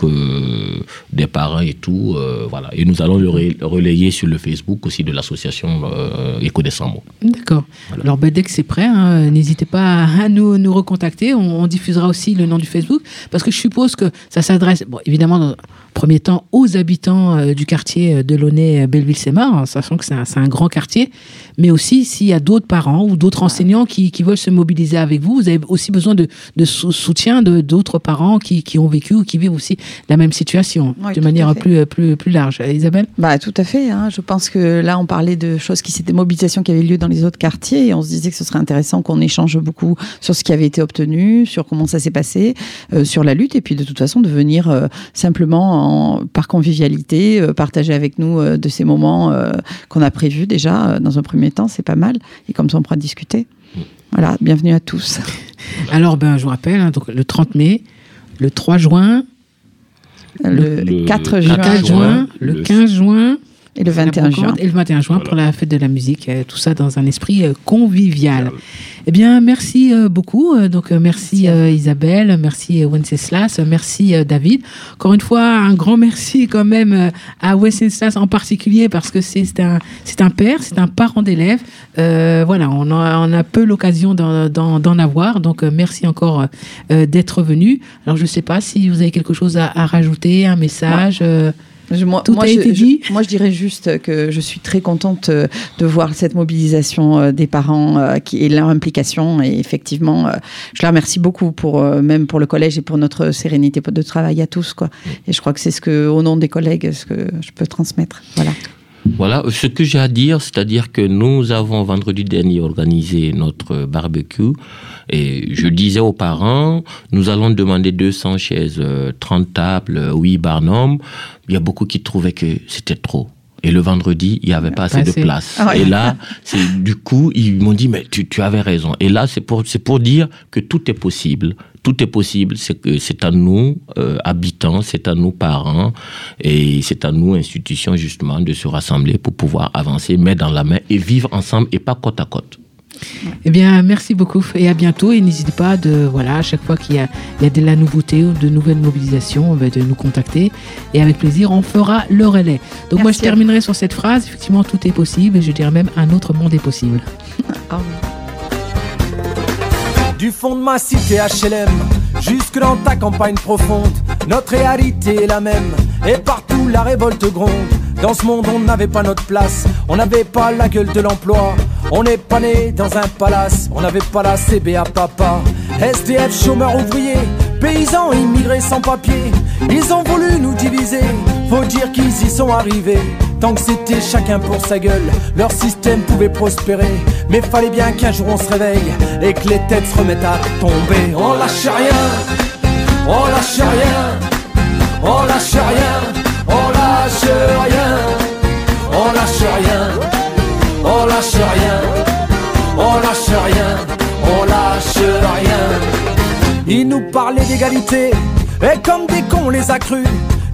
Speaker 6: euh, des parents et tout, euh, voilà. Et nous allons le relayer sur le Facebook aussi de l'association euh, Éco Décembre.
Speaker 1: D'accord. Alors, ben, dès que c'est prêt, hein, n'hésitez pas à nous, nous recontacter. On, on diffusera aussi le nom du Facebook parce que je suppose que ça s'adresse, bon, évidemment, dans premier temps, aux habitants euh, du quartier euh, de Launay, euh, en sachant que c'est un, grand quartier, mais aussi s'il y a d'autres parents ou d'autres enseignants qui, qui veulent se mobiliser avec vous, vous avez aussi besoin de, de sou- soutien de d'autres parents qui, qui ont vécu ou qui vivent aussi la même situation
Speaker 5: Oui,
Speaker 1: de manière plus, plus, plus large. Isabelle?
Speaker 5: Bah, tout à fait. hein. Je pense que là, on parlait de choses qui c'était mobilisations qui avaient lieu dans les autres quartiers et on se disait que ce serait intéressant qu'on échange beaucoup sur ce qui avait été obtenu, sur comment ça s'est passé, euh, sur la lutte et puis de toute façon de venir euh, simplement en, par convivialité euh, partager avec nous euh, de ces moments euh, qu'on a prévus déjà euh, dans un premier temps, c'est pas mal et comme ça on pourra discuter. Voilà, bienvenue à tous.
Speaker 1: Alors, ben, je vous rappelle, hein, donc, le 30 mai, le 3 juin,
Speaker 5: Le,
Speaker 6: Le
Speaker 5: 4
Speaker 1: le
Speaker 5: juin
Speaker 1: 4 juin, le
Speaker 6: le-
Speaker 1: 15 juin
Speaker 5: et le
Speaker 1: la
Speaker 5: 21 juin.
Speaker 1: et le 21 juin pour la fête de la musique. euh, Tout ça dans un esprit euh, convivial. Eh bien, merci euh, beaucoup. Donc, merci euh, Isabelle, merci Wenceslas, merci euh, David. Encore une fois, un grand merci quand même à Wenceslas en particulier parce que c'est un, c'est un père, c'est un parent d'élève. Euh, voilà, on a, on a peu l'occasion d'en- d'en d'en avoir. Donc, merci encore euh, d'être venu. Alors, je ne sais pas si vous avez quelque chose à, à rajouter, un message. euh,
Speaker 5: Je- moi,
Speaker 1: Tout
Speaker 5: moi,
Speaker 1: a
Speaker 5: je,
Speaker 1: été
Speaker 5: je-
Speaker 1: dit
Speaker 5: moi, je dirais juste que je suis très contente euh, de voir cette mobilisation euh, des parents euh, qui, et leur implication. Et effectivement, je les remercie beaucoup pour même pour le collège et pour notre sérénité de travail à tous. Quoi. Et je crois que c'est ce que, au nom des collègues, ce que je peux transmettre. Voilà.
Speaker 6: Voilà, ce que j'ai à dire, c'est-à-dire que nous avons vendredi dernier organisé notre barbecue et je disais aux parents, nous allons demander 200 chaises, euh, 30 tables, 8 barnums. Il y a beaucoup qui trouvaient que c'était trop. Et le vendredi, il n'y avait pas assez de place.
Speaker 5: Ah ouais.
Speaker 6: Et là, c'est du coup, ils m'ont dit, mais tu, tu avais raison. Et là, c'est pour, c'est pour dire que tout est possible. Tout est possible. C'est que c'est à nous, euh, habitants, c'est à nous, parents, et c'est à nous, institutions, justement, de se rassembler pour pouvoir avancer, main dans la main et vivre ensemble et pas côte à côte.
Speaker 1: Eh bien, merci beaucoup et à bientôt. Et n'hésitez pas de, voilà, à chaque fois qu'il y a, il y a de la nouveauté ou de nouvelles mobilisations, de nous contacter. Et avec plaisir, on fera le relais. Donc, moi, je terminerai sur cette phrase. Effectivement, tout est possible et je dirais même un autre monde est possible.
Speaker 5: Ah.
Speaker 7: Du fond de ma cité HLM jusque dans ta campagne profonde, notre réalité est la même. Et partout la révolte gronde. Dans ce monde, on n'avait pas notre place, on n'avait pas la gueule de l'emploi. On n'est pas né dans un palace, on n'avait pas la CBA papa. SDF, chômeurs ouvriers, paysans immigrés sans papier. Ils ont voulu nous diviser, faut dire qu'ils y sont arrivés. Tant que c'était chacun pour sa gueule, leur système pouvait prospérer. Mais fallait bien qu'un jour on se réveille et que les têtes se remettent à tomber. On lâche rien, on lâche rien, on lâche rien, on lâche rien, on lâche rien, on lâche rien, on lâche rien, on lâche rien. Ils nous parlaient d'égalité, et comme des cons on les a crus.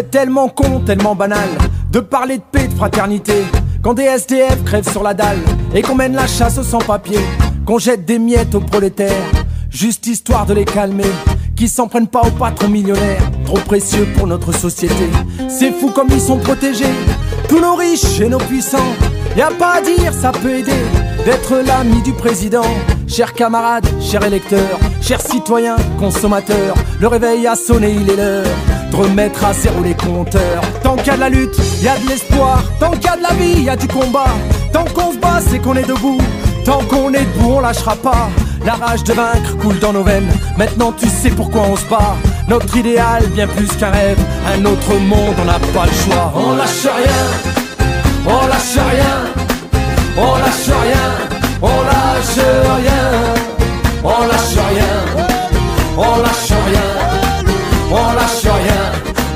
Speaker 7: C'est tellement con, tellement banal de parler de paix, de fraternité. Quand des SDF crèvent sur la dalle et qu'on mène la chasse aux sans-papiers, qu'on jette des miettes aux prolétaires, juste histoire de les calmer. Qui s'en prennent pas aux patrons millionnaires, trop précieux pour notre société. C'est fou comme ils sont protégés, tous nos riches et nos puissants. Y a pas à dire, ça peut aider d'être l'ami du président. Chers camarades, chers électeurs, chers citoyens, consommateurs, le réveil a sonné, il est l'heure de remettre à zéro les compteurs. Tant qu'il y a de la lutte, il y a de l'espoir. Tant qu'il y a de la vie, il y a du combat. Tant qu'on se bat, c'est qu'on est debout. Tant qu'on est debout, on lâchera pas. La rage de vaincre coule dans nos veines. Maintenant, tu sais pourquoi on se bat. Notre idéal, bien plus qu'un rêve. Un autre monde, on n'a pas le choix. On lâche rien. On lâche rien. On lâche rien. On lâche rien. On lâche rien. On lâche rien.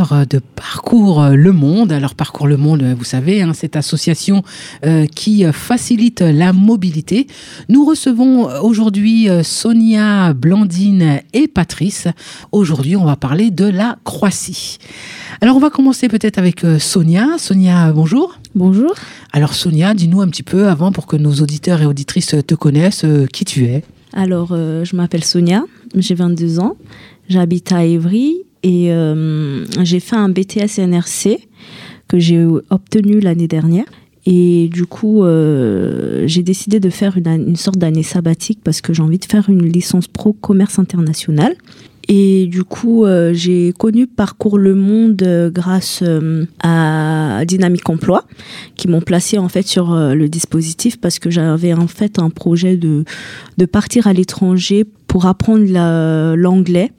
Speaker 1: L'heure de Parcours le Monde. Alors, Parcours le Monde, vous savez, hein, cette association euh, qui facilite la mobilité. Nous recevons aujourd'hui euh, Sonia, Blandine et Patrice. Aujourd'hui, on va parler de la Croatie. Alors, on va commencer peut-être avec euh, Sonia. Sonia, bonjour.
Speaker 9: Bonjour.
Speaker 1: Alors, Sonia, dis-nous un petit peu avant pour que nos auditeurs et auditrices te connaissent euh, qui tu es.
Speaker 9: Alors, euh, je m'appelle Sonia, j'ai 22 ans, j'habite à Évry et euh, j'ai fait un BTS NRC que j'ai obtenu l'année dernière. Et du coup, euh, j'ai décidé de faire une, sorte d'année sabbatique parce que j'ai envie de faire une licence pro commerce international. Et du coup, euh, j'ai connu Parcours le Monde grâce à Dynamique Emploi, qui m'ont placé en fait sur le dispositif parce que j'avais en fait un projet de, de partir à l'étranger pour apprendre la- l'anglais,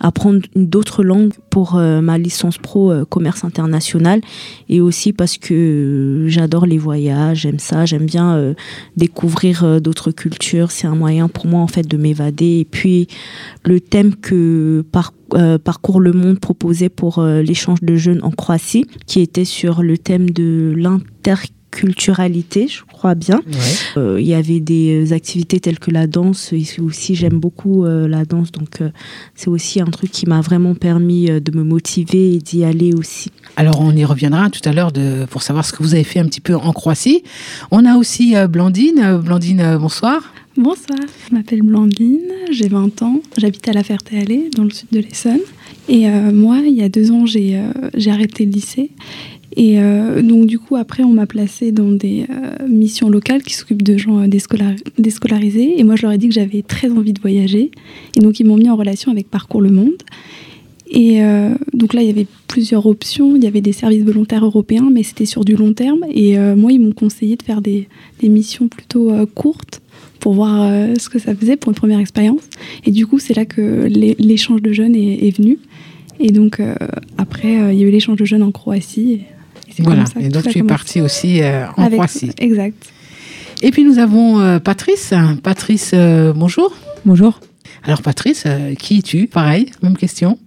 Speaker 9: apprendre d'autres langues pour euh, ma licence pro euh, commerce international et aussi parce que euh, j'adore les voyages, j'aime ça, j'aime bien découvrir d'autres cultures. C'est un moyen pour moi en fait de m'évader. Et puis le thème que par, Parcours le Monde proposait pour l'échange de jeunes en Croatie, qui était sur le thème de l'interculturalité, je crois bien. Euh, Il y avait des activités telles que la danse. Et aussi, j'aime beaucoup euh, la danse, donc euh, c'est aussi un truc qui m'a vraiment permis euh, de me motiver et d'y aller aussi.
Speaker 1: Alors, on y reviendra tout à l'heure pour savoir ce que vous avez fait un petit peu en Croatie. On a aussi euh, Blandine. Euh, Blandine, euh, bonsoir.
Speaker 10: Bonsoir, je m'appelle Blandine, j'ai 20 ans, j'habite à La Ferté-Alais, dans le sud de l'Essonne. Et euh, moi, il y a deux ans, j'ai euh, j'ai arrêté le lycée. Et euh, donc, du coup, après, on m'a placée dans des euh, missions locales qui s'occupent de gens euh, déscolar- déscolarisés. Et moi, je leur ai dit que j'avais très envie de voyager. Et donc, ils m'ont mis en relation avec Parcours le Monde. Et euh, donc là, il y avait plusieurs options. Il y avait des services volontaires européens, mais c'était sur du long terme. Et moi, ils m'ont conseillé de faire des, missions plutôt courtes pour voir ce que ça faisait pour une première expérience. Et du coup, c'est là que l'é- l'échange de jeunes est, venu. Et donc, après, il y a eu l'échange de jeunes en Croatie.
Speaker 1: Voilà. Et donc, tu es partie aussi euh, en
Speaker 10: Avec-
Speaker 1: Croatie.
Speaker 10: Exact.
Speaker 1: Et puis, nous avons euh, Patrice. Patrice, euh, bonjour.
Speaker 11: Bonjour,
Speaker 1: Alors, Patrice, euh, qui es-tu? Pareil, même question.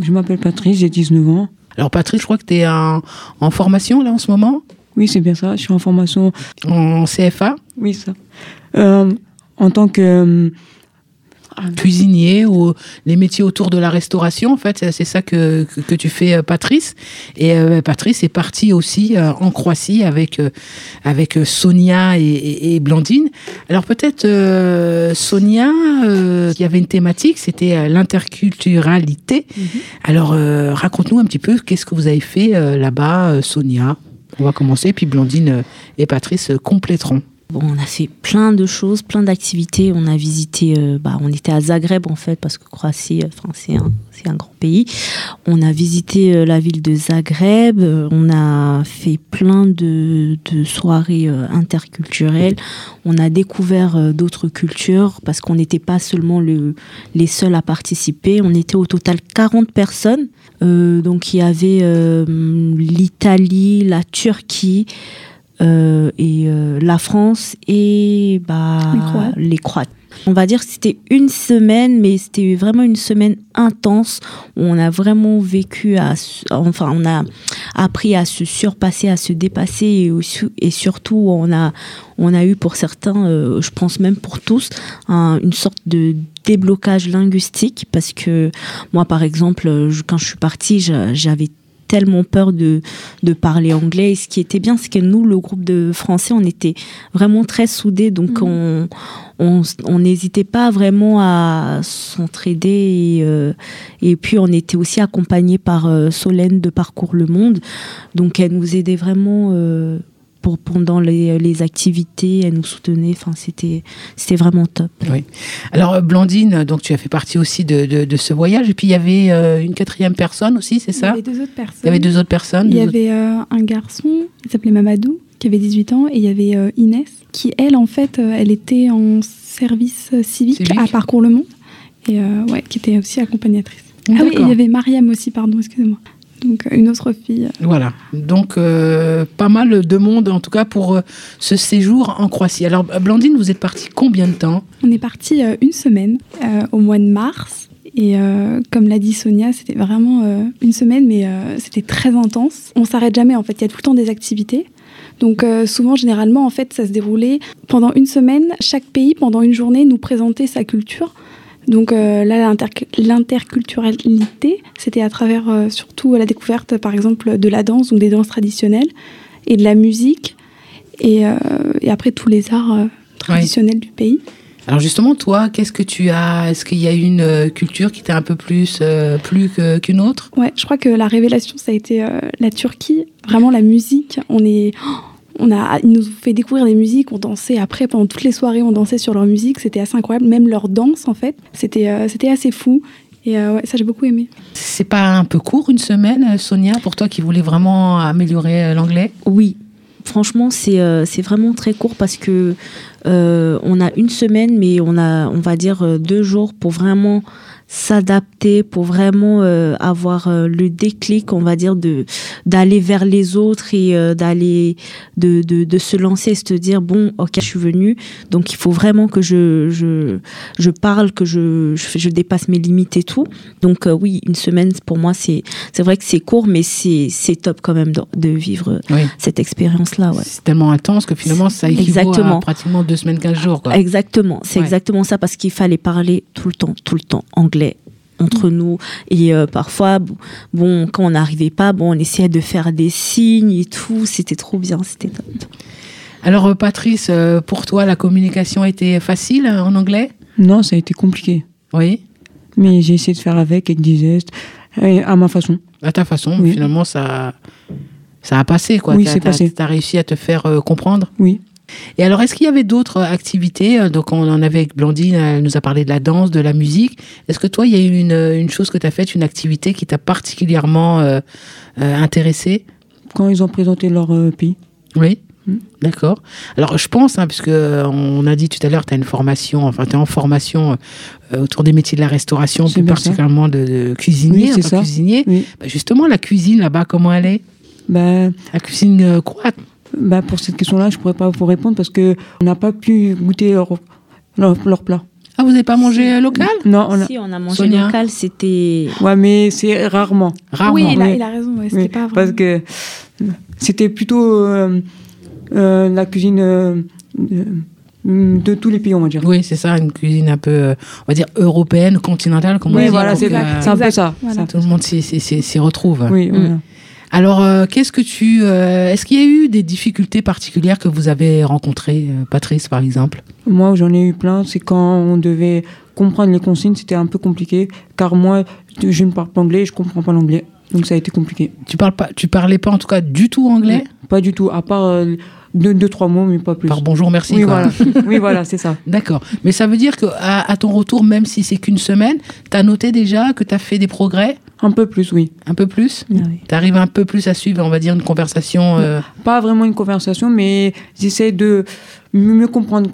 Speaker 11: je m'appelle Patrice, j'ai 19 ans.
Speaker 1: Alors, Patrice, je crois que tu es en, en formation là en ce moment,
Speaker 11: Oui, c'est bien ça, je suis en formation.
Speaker 1: en CFA,
Speaker 11: Oui, ça. Euh, en tant que.
Speaker 1: Cuisinier ou les métiers autour de la restauration. En fait, c'est- ça que, que, que tu fais, euh, Patrice. Et euh, Patrice est parti aussi euh, en Croatie avec, euh, avec Sonia et, et- et Blandine. Alors peut-être Sonia, il y avait une thématique, c'était l'interculturalité. Alors euh, raconte-nous un petit peu qu'est-ce que vous avez fait là-bas, Sonia. On va commencer, puis Blandine et Patrice compléteront.
Speaker 9: Bon, on a fait plein de choses, plein d'activités. On a visité, euh, bah, on était à Zagreb en fait, parce que Croatie, euh, enfin, c'est un, un grand pays. On a visité euh, la ville de Zagreb. on a fait plein de, de soirées interculturelles. On a découvert d'autres cultures parce qu'on n'était pas seulement le, les seuls à participer. On était au total 40 personnes. Donc il y avait l'Italie, la Turquie euh, et euh, la France et bah,
Speaker 10: Les Croates.
Speaker 9: les Croates. On va dire que c'était une semaine, mais c'était vraiment une semaine intense où on a vraiment vécu, à, enfin, on a appris à se surpasser, à se dépasser et, aussi- et surtout on a, on a eu pour certains, euh, je pense même pour tous, un- une sorte de déblocage linguistique parce que moi, par exemple, je- quand je suis partie, j'a- j'avais tellement peur de, de parler anglais. Et ce qui était bien, c'est que nous, le groupe de français, on était vraiment très soudés. Donc, on on on n'hésitait pas vraiment à s'entraider. Et, euh, et puis, on était aussi accompagnés par euh, Solène de Parcours Le Monde. Donc, elle nous aidait vraiment euh, pour, pendant les, les activités. Elle nous soutenait. Enfin, c'était c'était vraiment top.
Speaker 1: Oui. Alors, euh, Blandine, donc tu as fait partie aussi de, de, de ce voyage. Et puis, il y avait euh, une quatrième personne aussi, c'est
Speaker 10: Il y
Speaker 1: ça?
Speaker 10: avait deux autres personnes.
Speaker 1: Il y avait deux autres personnes.
Speaker 10: Il y avait euh, un garçon, il s'appelait Mamadou, qui avait 18 ans, et il y avait euh, Inès, qui, elle, en fait, euh, elle était en service euh, civique,
Speaker 1: Civique.
Speaker 10: à Parcours le Monde, et euh, ouais, qui était aussi accompagnatrice. Ah oui, il y avait Mariam aussi, pardon, excusez-moi. Donc, euh, une autre fille.
Speaker 1: Voilà. Donc, euh, pas mal de monde, en tout cas, pour euh, ce séjour en Croatie. Alors, Blandine, vous êtes partie combien de temps?
Speaker 10: On est parti euh, une semaine, au mois de mars. Et comme l'a dit Sonia, c'était vraiment une semaine, mais c'était très intense. On s'arrête jamais, en fait. Il y a tout le temps des activités. Donc euh, souvent, généralement, en fait, ça se déroulait pendant une semaine. Chaque pays, pendant une journée, nous présentait sa culture. Donc euh, là, l'inter- l'interculturalité, c'était à travers euh, surtout la découverte, par exemple, de la danse, donc des danses traditionnelles, et de la musique, et, euh, et après tous les arts traditionnels du pays.
Speaker 1: Alors justement, toi, qu'est-ce que tu as Est-ce qu'il y a une culture qui t'a un peu plus plus qu'une autre?
Speaker 10: Ouais, je crois que la révélation, ça a été la Turquie. Vraiment, la musique. On est. oh, On a, ils nous ont fait découvrir des musiques, on dansait après, pendant toutes les soirées, on dansait sur leur musique, c'était assez incroyable. Même leur danse, en fait, c'était euh, c'était assez fou. Et euh, ouais, ça, j'ai beaucoup aimé.
Speaker 1: C'est pas un peu court une semaine, euh, Sonia, pour toi qui voulais vraiment améliorer l'anglais?
Speaker 9: Oui, franchement, c'est euh, c'est vraiment très court parce que euh, on a une semaine, mais on a, on va dire, deux jours pour vraiment s'adapter, pour vraiment euh, avoir euh, le déclic, on va dire, de d'aller vers les autres et euh, d'aller de, de, de se lancer et se dire bon, ok, je suis venue, donc il faut vraiment que je je, je parle, que je, je je dépasse mes limites et tout. Donc euh, oui, une semaine pour moi c'est c'est vrai que c'est court, mais c'est c'est top quand même de, de vivre
Speaker 1: Oui.
Speaker 9: cette expérience-là. Ouais.
Speaker 1: C'est tellement intense que finalement ça équivaut
Speaker 9: Exactement.
Speaker 1: à pratiquement deux semaines, 15 jours. Quoi.
Speaker 9: Exactement, c'est
Speaker 1: Ouais.
Speaker 9: exactement ça parce qu'il fallait parler tout le temps, tout le temps anglais entre nous et euh, parfois bon, quand on n'arrivait pas bon on essayait de faire des signes et tout c'était trop bien c'était top
Speaker 1: Alors euh, Patrice, euh, pour toi la communication a été facile euh, en anglais?
Speaker 11: Non, ça a été compliqué.
Speaker 1: Oui.
Speaker 11: Mais j'ai essayé de faire avec, avec des gestes, à ma façon.
Speaker 1: À ta façon,
Speaker 11: Oui.
Speaker 1: finalement ça ça a passé quoi.
Speaker 11: Oui, c'est passé.
Speaker 1: T'as réussi à te faire euh, comprendre?
Speaker 11: Oui.
Speaker 1: Et alors, est-ce qu'il y avait d'autres activités Euh, Donc, on en avait avec Blandine, elle nous a parlé de la danse, de la musique. Est-ce que toi, il y a eu une, une chose que tu as faite, une activité qui t'a particulièrement euh, euh, intéressée?
Speaker 11: Quand ils ont présenté leur pays.
Speaker 1: Oui. D'accord. Alors, je pense, hein, puisque on a dit tout à l'heure, tu as une formation, enfin, tu es en formation euh, autour des métiers de la restauration, plus
Speaker 11: ça.
Speaker 1: particulièrement de, de cuisinier.
Speaker 11: Oui,
Speaker 1: en
Speaker 11: c'est
Speaker 1: tant que
Speaker 11: ça.
Speaker 1: cuisinier.
Speaker 11: Oui.
Speaker 1: Bah, justement, la cuisine là-bas, comment elle est?
Speaker 11: Ben,
Speaker 1: La cuisine euh, croate.
Speaker 11: Ben, pour cette question-là, je pourrais pas vous répondre parce que on n'a pas pu goûter leur, leur, leur plat.
Speaker 1: Ah, vous n'avez pas mangé euh, local?
Speaker 11: Non, on a...
Speaker 9: si on a mangé
Speaker 1: Sonia
Speaker 9: local c'était
Speaker 11: Ouais, mais c'est rarement.
Speaker 1: Rarement.
Speaker 10: Oui, il a,
Speaker 11: Oui.
Speaker 10: il a raison, ouais, c'était
Speaker 11: Oui,
Speaker 10: pas
Speaker 11: parce
Speaker 10: vraiment-
Speaker 11: que c'était plutôt euh, euh, la cuisine euh, de, tous les pays, on va dire.
Speaker 1: Oui, c'est ça, une cuisine un peu, euh, on va dire, européenne, continentale, comme on
Speaker 11: Oui,
Speaker 1: dit.
Speaker 11: voilà,
Speaker 1: donc,
Speaker 11: c'est
Speaker 1: euh,
Speaker 11: c'est un peu ça.
Speaker 10: voilà.
Speaker 1: Tout le monde s'y- retrouve.
Speaker 11: Oui, voilà.
Speaker 1: Alors, euh, qu'est-ce que tu. euh, Est-ce qu'il y a eu des difficultés particulières que vous avez rencontrées, euh, Patrice, par exemple?
Speaker 11: Moi, j'en ai eu plein. C'est quand on devait comprendre les consignes, c'était un peu compliqué. Car moi, je ne parle pas anglais, je comprends pas l'anglais. Donc ça a été compliqué.
Speaker 1: Tu parles pas, tu parlais pas en tout cas du tout anglais?
Speaker 11: Pas du tout, à part euh, deux, deux, trois mots, mais pas plus.
Speaker 1: Par bonjour, merci.
Speaker 11: oui,
Speaker 1: quoi.
Speaker 11: voilà. oui, voilà, c'est ça.
Speaker 1: D'accord. Mais ça veut dire que à, à ton retour, même si c'est qu'une semaine, tu as noté déjà que tu as fait des progrès?
Speaker 11: Un peu plus, oui.
Speaker 1: Un peu plus?
Speaker 9: Ah oui.
Speaker 1: Tu arrives un peu plus à suivre, on va dire, une conversation. euh,
Speaker 11: Pas vraiment une conversation, mais j'essaie de mieux comprendre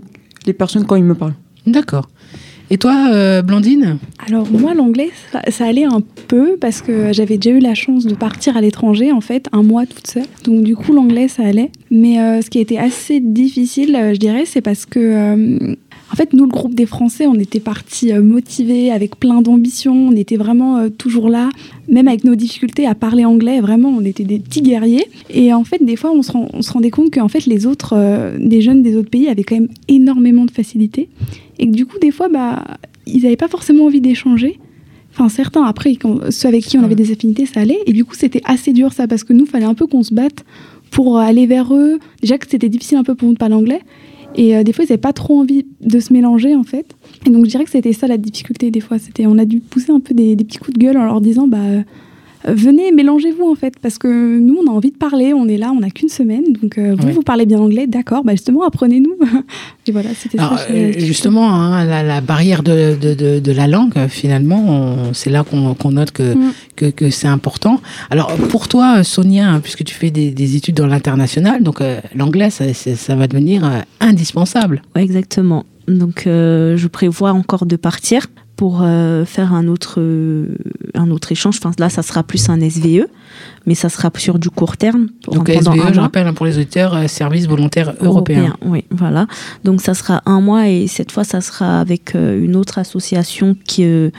Speaker 11: les personnes quand ils me parlent.
Speaker 1: D'accord. Et toi, euh, Blandine
Speaker 10: Alors moi l'anglais ça, allait un peu parce que j'avais déjà eu la chance de partir à l'étranger en fait un mois toute seule. Donc du coup l'anglais ça allait. Mais euh, ce qui a été assez difficile euh, je dirais c'est parce que en fait nous le groupe des Français on était partis euh, motivés avec plein d'ambition on était vraiment euh, toujours là même avec nos difficultés à parler anglais vraiment on était des petits guerriers et en fait des fois on se, rend- on se rendait compte qu'en fait les autres euh, des jeunes des autres pays avaient quand même énormément de facilité et que du coup des fois bah ils n'avaient pas forcément envie d'échanger Enfin, certains, après, ceux avec qui on avait des affinités, ça allait. Et du coup, c'était assez dur, ça, parce que nous, fallait un peu qu'on se batte pour aller vers eux. Déjà que c'était difficile un peu pour nous de parler anglais. Et euh, des fois, ils n'avaient pas trop envie de se mélanger, en fait. Et donc, je dirais que c'était ça la difficulté, des fois. C'était, on a dû pousser un peu des, des petits coups de gueule en leur disant, bah, euh, venez, mélangez-vous, en fait. Parce que nous, on a envie de parler, on est là, on n'a qu'une semaine. Donc, euh, vous,
Speaker 1: Ouais.
Speaker 10: vous parlez bien anglais, d'accord, bah, justement, apprenez-nous. Et voilà, c'était
Speaker 1: Alors,
Speaker 10: ça.
Speaker 1: euh,
Speaker 10: je-
Speaker 1: justement, hein, la, la barrière de, de, de, de la langue, euh, finalement, c'est là qu'on note que,
Speaker 10: Mm.
Speaker 1: que, que c'est important. Alors, pour toi, euh, Sonia, hein, puisque tu fais des, des études dans l'international, donc euh, l'anglais, ça, va devenir euh, indispensable.
Speaker 9: Ouais, exactement. Donc, euh, je prévois encore de partir pour euh, faire un autre, euh, un autre échange. Enfin, là, ça sera plus un SVE, mais ça sera sur du court terme.
Speaker 1: Donc, SVE, je
Speaker 9: mois.
Speaker 1: rappelle hein, pour les auditeurs, euh, service volontaire européen.
Speaker 9: Oui, voilà. Donc ça sera un mois et cette fois ça sera avec euh, une autre association qui, euh,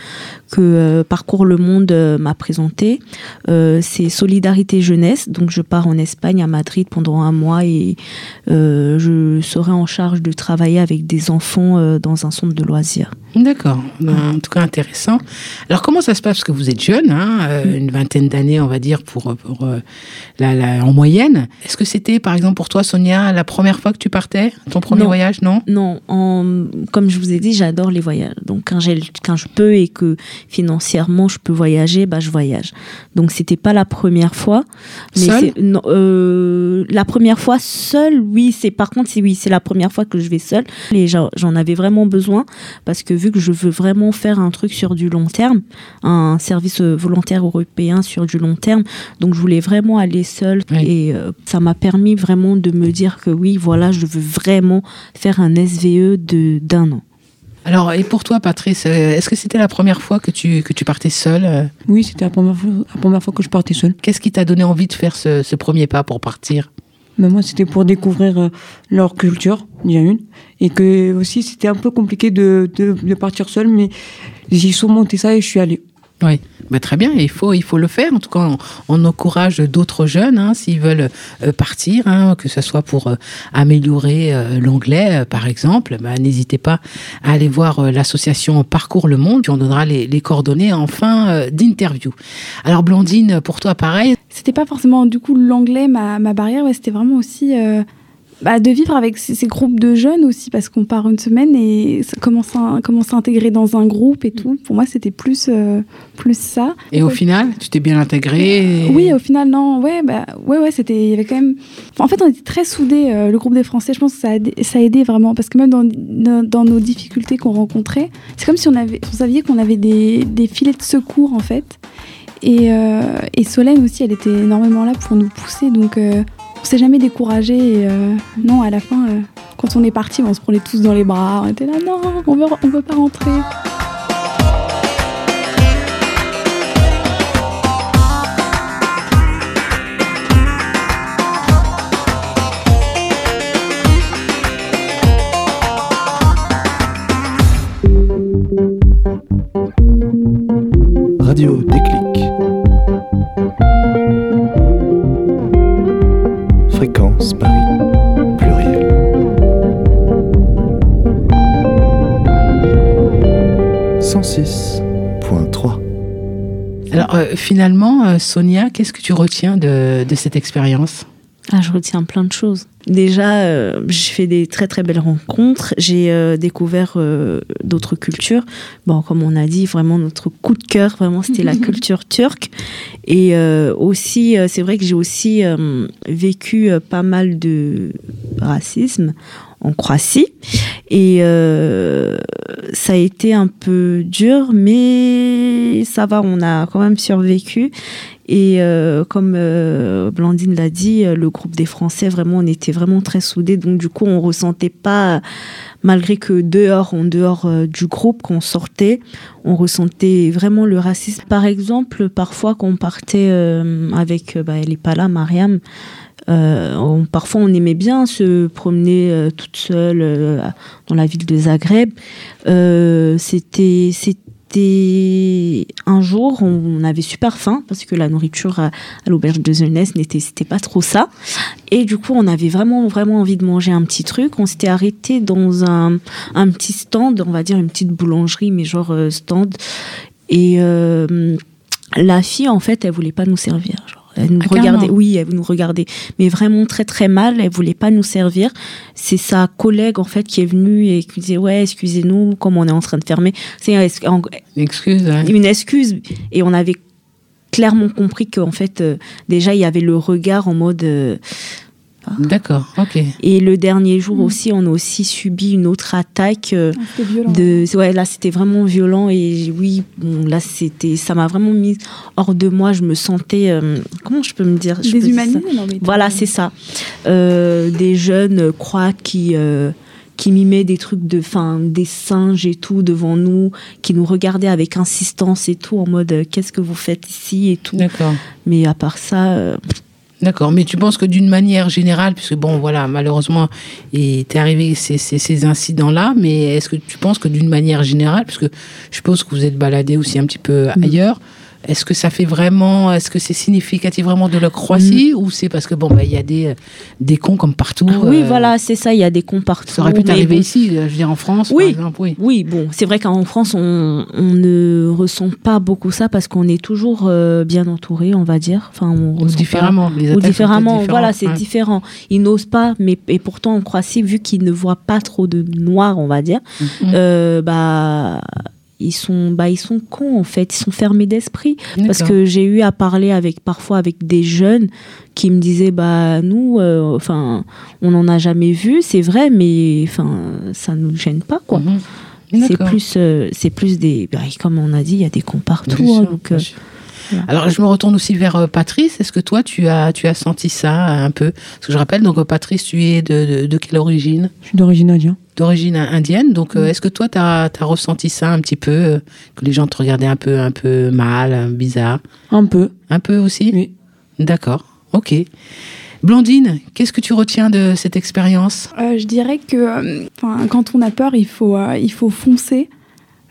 Speaker 9: que euh, Parcours le Monde euh, m'a présentée. Euh, c'est Solidarité Jeunesse. Donc je pars en Espagne, à Madrid pendant un mois et je serai en charge de travailler avec des enfants dans un centre de loisirs.
Speaker 1: D'accord. Ben, en tout cas intéressant. Alors comment ça se passe? Parce que vous êtes jeune, hein, une vingtaine d'années, on va dire, pour, pour la, la- en moyenne. Est-ce que c'était, par exemple, pour toi, Sonia, la première fois que tu partais? Ton premier
Speaker 9: Non.
Speaker 1: voyage, non?
Speaker 9: Non, en- comme je vous ai dit, j'adore les voyages. Donc quand, quand je peux et que financièrement je peux voyager, bah, je voyage. Donc c'était pas la première fois. Mais
Speaker 1: Seule
Speaker 9: non, euh, La première fois seule, oui. C'est par contre, c'est oui, c'est la première fois que je vais seule. Et j'en, j'en avais vraiment besoin parce que vu que je veux vraiment faire un truc sur du long terme, un service euh, volontaire européen sur du long terme, donc je voulais vraiment aller seule et euh, ça m'a permis vraiment de me dire que oui, voilà, je veux vraiment faire un SVE de d'un an.
Speaker 1: Alors, et pour toi, Patrice, euh, est-ce que c'était la première fois que tu, que tu partais seule euh
Speaker 11: Oui, c'était la première fois, la première fois que je partais seule.
Speaker 1: Qu'est-ce qui t'a donné envie de faire ce, ce premier pas pour partir?
Speaker 11: Mais moi, c'était pour découvrir euh, leur culture, déjà une. Et que aussi, c'était un peu compliqué de, de, de partir seule, mais j'ai surmonté ça et je suis allée.
Speaker 1: Oui, bah, très bien, il faut, il faut le faire. En tout cas, on, on encourage d'autres jeunes, hein, s'ils veulent euh, partir, hein, que ce soit pour euh, améliorer euh, l'anglais, euh, par exemple, bah, n'hésitez pas à aller voir euh, l'association Parcours le Monde, puis on donnera les, les coordonnées en fin euh, d'interview. Alors, Blandine, pour toi, pareil
Speaker 10: C'était pas forcément du coup l'anglais ma, ma barrière, ouais, c'était vraiment aussi euh, bah, de vivre avec ces, ces groupes de jeunes aussi parce qu'on part une semaine et ça commence à, commence à intégrer dans un groupe et tout. Pour moi, c'était plus, euh, plus ça.
Speaker 1: Et au final, tu t'es bien intégré et-
Speaker 10: Oui, au final, non, ouais, bah, ouais, ouais, c'était, il y avait quand même. enfin, en fait, on était très soudés, euh, le groupe des Français. Je pense que ça a aidé, ça a aidé vraiment, parce que même dans, dans, dans nos difficultés qu'on rencontrait, c'est comme si on avait, on savait qu'on avait des, des filets de secours en fait. Et, euh, et Solène aussi, elle était énormément là pour nous pousser, donc euh, on s'est jamais découragé. Et euh, non, à la fin, euh, quand on est parti, on se prenait tous dans les bras. On était là, non, on veut, on veut pas rentrer.
Speaker 12: Radio Déclic. Paris. Pluriel. point 3.
Speaker 1: Alors, euh, finalement, euh, Sonia, qu'est-ce que tu retiens de cette expérience?
Speaker 9: Ah, je retiens plein de choses. Déjà, euh, j'ai fait des très très belles rencontres. J'ai euh, découvert euh, d'autres cultures. Bon, comme on a dit, vraiment notre coup de cœur, vraiment, c'était la culture turque. Et aussi, c'est vrai que j'ai aussi vécu pas mal de racisme en Croatie. Et ça a été un peu dur, mais ça va, on a quand même survécu. Et euh, comme euh, Blandine l'a dit, euh, le groupe des Français, vraiment, on était vraiment très soudés. Donc, du coup, on ressentait pas, malgré que dehors, en dehors du groupe, qu'on sortait, on ressentait vraiment le racisme. Par exemple, parfois, quand on partait avec, bah, elle est pas là, Mariam, parfois, on aimait bien se promener toute seule dans la ville de Zagreb. C'était un jour, on avait super faim parce que la nourriture à, à l'auberge de jeunesse n'était c'était pas trop ça. Et du coup, on avait vraiment vraiment envie de manger un petit truc. On s'était arrêté dans un, un petit stand, on va dire une petite boulangerie, mais genre euh, stand. Et euh, la fille, en fait, elle voulait pas nous servir. Genre, elle nous
Speaker 1: Ah, carrément.
Speaker 9: regardait, oui, elle nous regardait, mais vraiment très très mal. Elle voulait pas nous servir. C'est sa collègue en fait qui est venue et qui disait ouais, excusez-nous, comme on est en train de fermer. C'est un-
Speaker 1: Une excuse. ouais.
Speaker 9: une excuse. Et on avait clairement compris qu'en fait, euh, déjà, il y avait le regard en mode. euh,
Speaker 1: D'accord, ok.
Speaker 9: et le dernier jour aussi, on a aussi subi une autre attaque. euh,
Speaker 10: C'était violent.
Speaker 9: de, ouais, là, c'était vraiment violent. Et oui, bon, là, c'était, ça m'a vraiment mis hors de moi. Je me sentais. euh, comment je peux me dire je peux dire ça
Speaker 10: Déshumanisé, non, mais
Speaker 9: Voilà, c'est ça. Euh, des jeunes croates qui. euh, qui mimaient des trucs de fin des singes et tout devant nous qui nous regardaient avec insistance et tout en mode euh, qu'est-ce que vous faites ici et tout
Speaker 1: D'accord.
Speaker 9: mais à part ça euh,
Speaker 1: D'accord, mais tu penses que d'une manière générale, puisque bon, voilà, malheureusement, il est arrivé ces, ces, ces incidents-là, mais est-ce que tu penses que d'une manière générale, puisque je suppose que vous êtes baladé aussi un petit peu ailleurs, Est-ce que ça fait vraiment, est-ce que c'est significatif vraiment de la Croatie ou c'est parce que bon, bah, il y a des, des cons comme partout
Speaker 9: Ah oui,
Speaker 1: euh,
Speaker 9: voilà, c'est ça, il y a des cons partout.
Speaker 1: Ça aurait pu t'arriver
Speaker 9: bon.
Speaker 1: ici, euh, je veux dire en France,
Speaker 9: Oui.
Speaker 1: par exemple, oui.
Speaker 9: Oui, bon, c'est vrai qu'en France, on, on ne ressent pas beaucoup ça parce qu'on est toujours euh, bien entouré, on va dire. Enfin, on ressent
Speaker 1: différemment,
Speaker 9: pas-
Speaker 1: les
Speaker 9: ou différemment, voilà, c'est
Speaker 1: ouais.
Speaker 9: différent. Ils n'osent pas, mais et pourtant en Croatie, vu qu'ils ne voient pas trop de noirs, on va dire, euh, bah ils sont bah ils sont cons en fait ils sont fermés d'esprit parce que j'ai eu à parler avec parfois avec des jeunes qui me disaient bah nous euh, enfin on n'en a jamais vu c'est vrai mais enfin ça nous gêne pas quoi
Speaker 1: Mhm.
Speaker 9: c'est plus euh, c'est plus des bah, comme on a dit il y a des cons partout hein,
Speaker 1: sûr,
Speaker 9: donc
Speaker 1: bien
Speaker 9: euh.
Speaker 1: Alors, je me retourne aussi vers euh, Patrice. Est-ce que toi, tu as, tu as senti ça un peu? Parce que je rappelle, donc, Patrice, tu es de, de, de quelle origine?
Speaker 11: Je suis d'origine indienne.
Speaker 1: D'origine indienne. Donc, euh, est-ce que toi, tu as, ressenti ça un petit peu euh, Que les gens te regardaient un peu, un peu mal, euh, bizarre?
Speaker 11: Un peu.
Speaker 1: Un peu aussi?
Speaker 11: Oui.
Speaker 1: D'accord. Ok. Blandine, qu'est-ce que tu retiens de cette expérience?
Speaker 10: Euh, je dirais que euh, quand on a peur, il faut, euh, il faut foncer,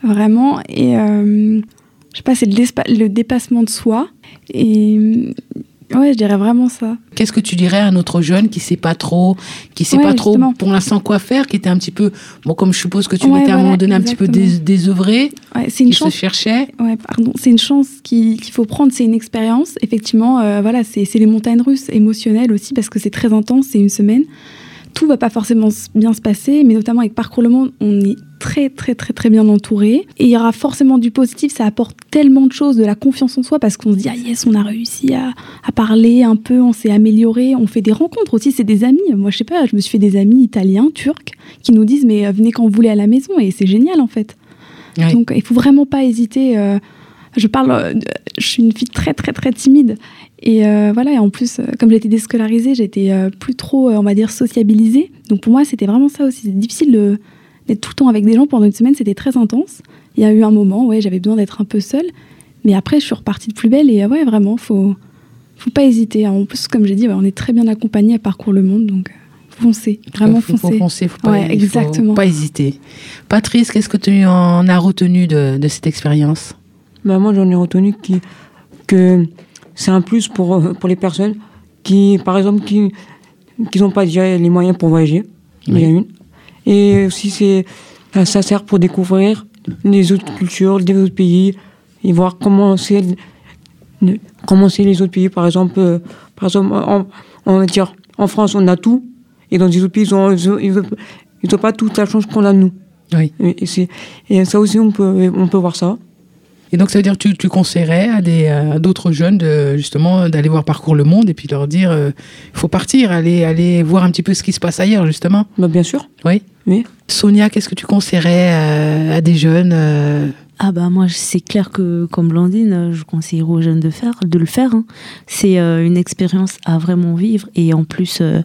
Speaker 10: vraiment. Et euh, je sais pas, c'est le, le dépassement de soi. Et euh, ouais, je dirais vraiment ça.
Speaker 1: Qu'est-ce que tu dirais à un autre jeune qui sait pas trop, qui sait
Speaker 10: Ouais,
Speaker 1: pas trop pour l'instant quoi faire, qui était un petit peu, bon, comme je suppose que tu
Speaker 10: Ouais,
Speaker 1: étais à un moment donné un petit peu dés- désœuvré,
Speaker 10: Ouais, c'est une
Speaker 1: qui se
Speaker 10: chance.
Speaker 1: cherchait.
Speaker 10: Ouais, pardon. C'est une chance qui- qu'il faut prendre, c'est une expérience. Effectivement, euh, voilà, c'est les montagnes russes émotionnelles aussi parce que c'est très intense, c'est une semaine. Tout va pas forcément bien se passer, mais notamment avec Parcours le Monde, on est très très très très bien entouré. Et il y aura forcément du positif, ça apporte tellement de choses, de la confiance en soi parce qu'on se dit ah yes, on a réussi à, à parler un peu, on s'est amélioré, on fait des rencontres aussi, c'est des amis. Moi je sais pas, je me suis fait des amis italiens, turcs qui nous disent mais euh, venez quand vous voulez à la maison et c'est génial en fait.
Speaker 1: Oui.
Speaker 10: Donc il faut vraiment pas hésiter. euh, je parle, euh, je suis une fille très très très timide et euh, voilà. Et en plus, euh, comme j'étais déscolarisée, j'étais euh, plus trop, on va dire, sociabilisée. Donc pour moi, c'était vraiment ça aussi. C'est difficile d'être tout le temps avec des gens pendant une semaine. C'était très intense. Il y a eu un moment, ouais, j'avais besoin d'être un peu seule. Mais après, je suis repartie de plus belle et euh, ouais, vraiment, faut, faut pas hésiter. En plus, comme j'ai dit, ouais, on est très bien accompagné à Parcours le Monde, donc foncez, vraiment
Speaker 1: faut, faut
Speaker 10: foncez.
Speaker 1: foncer, faut pas,
Speaker 10: Ouais,
Speaker 1: il faut pas hésiter. Patrice, qu'est-ce que tu en as retenu de, de cette expérience?
Speaker 11: Bah, moi, j'en ai retenu qui, que c'est un plus pour, euh, pour les personnes qui, par exemple, qui qui n'ont pas déjà les moyens pour voyager. Il y a une. Et aussi, c'est, ça, sert pour découvrir les autres cultures, les autres pays, et voir comment c'est, comment c'est les autres pays. Par exemple, euh, par exemple en, on va dire, en France, on a tout, et dans les autres pays, ils n'ont ils ont, ils ont- pas toute la chance qu'on a nous.
Speaker 1: Oui.
Speaker 11: Et, et ça aussi, on peut, on peut voir ça.
Speaker 1: Et donc, ça veut dire que tu, tu conseillerais à des, à d'autres jeunes de, justement d'aller voir Parcours le Monde et puis leur dire euh, il faut partir, aller, aller voir un petit peu ce qui se passe ailleurs, justement.
Speaker 11: Bah, bien sûr.
Speaker 1: Oui.
Speaker 11: Oui.
Speaker 1: Sonia, qu'est-ce que tu conseillerais euh, à des jeunes euh,
Speaker 9: Ah bah moi c'est clair que comme Blandine, euh, je conseillerais aux jeunes de faire, de le faire. hein. C'est euh, une expérience à vraiment vivre et en plus euh,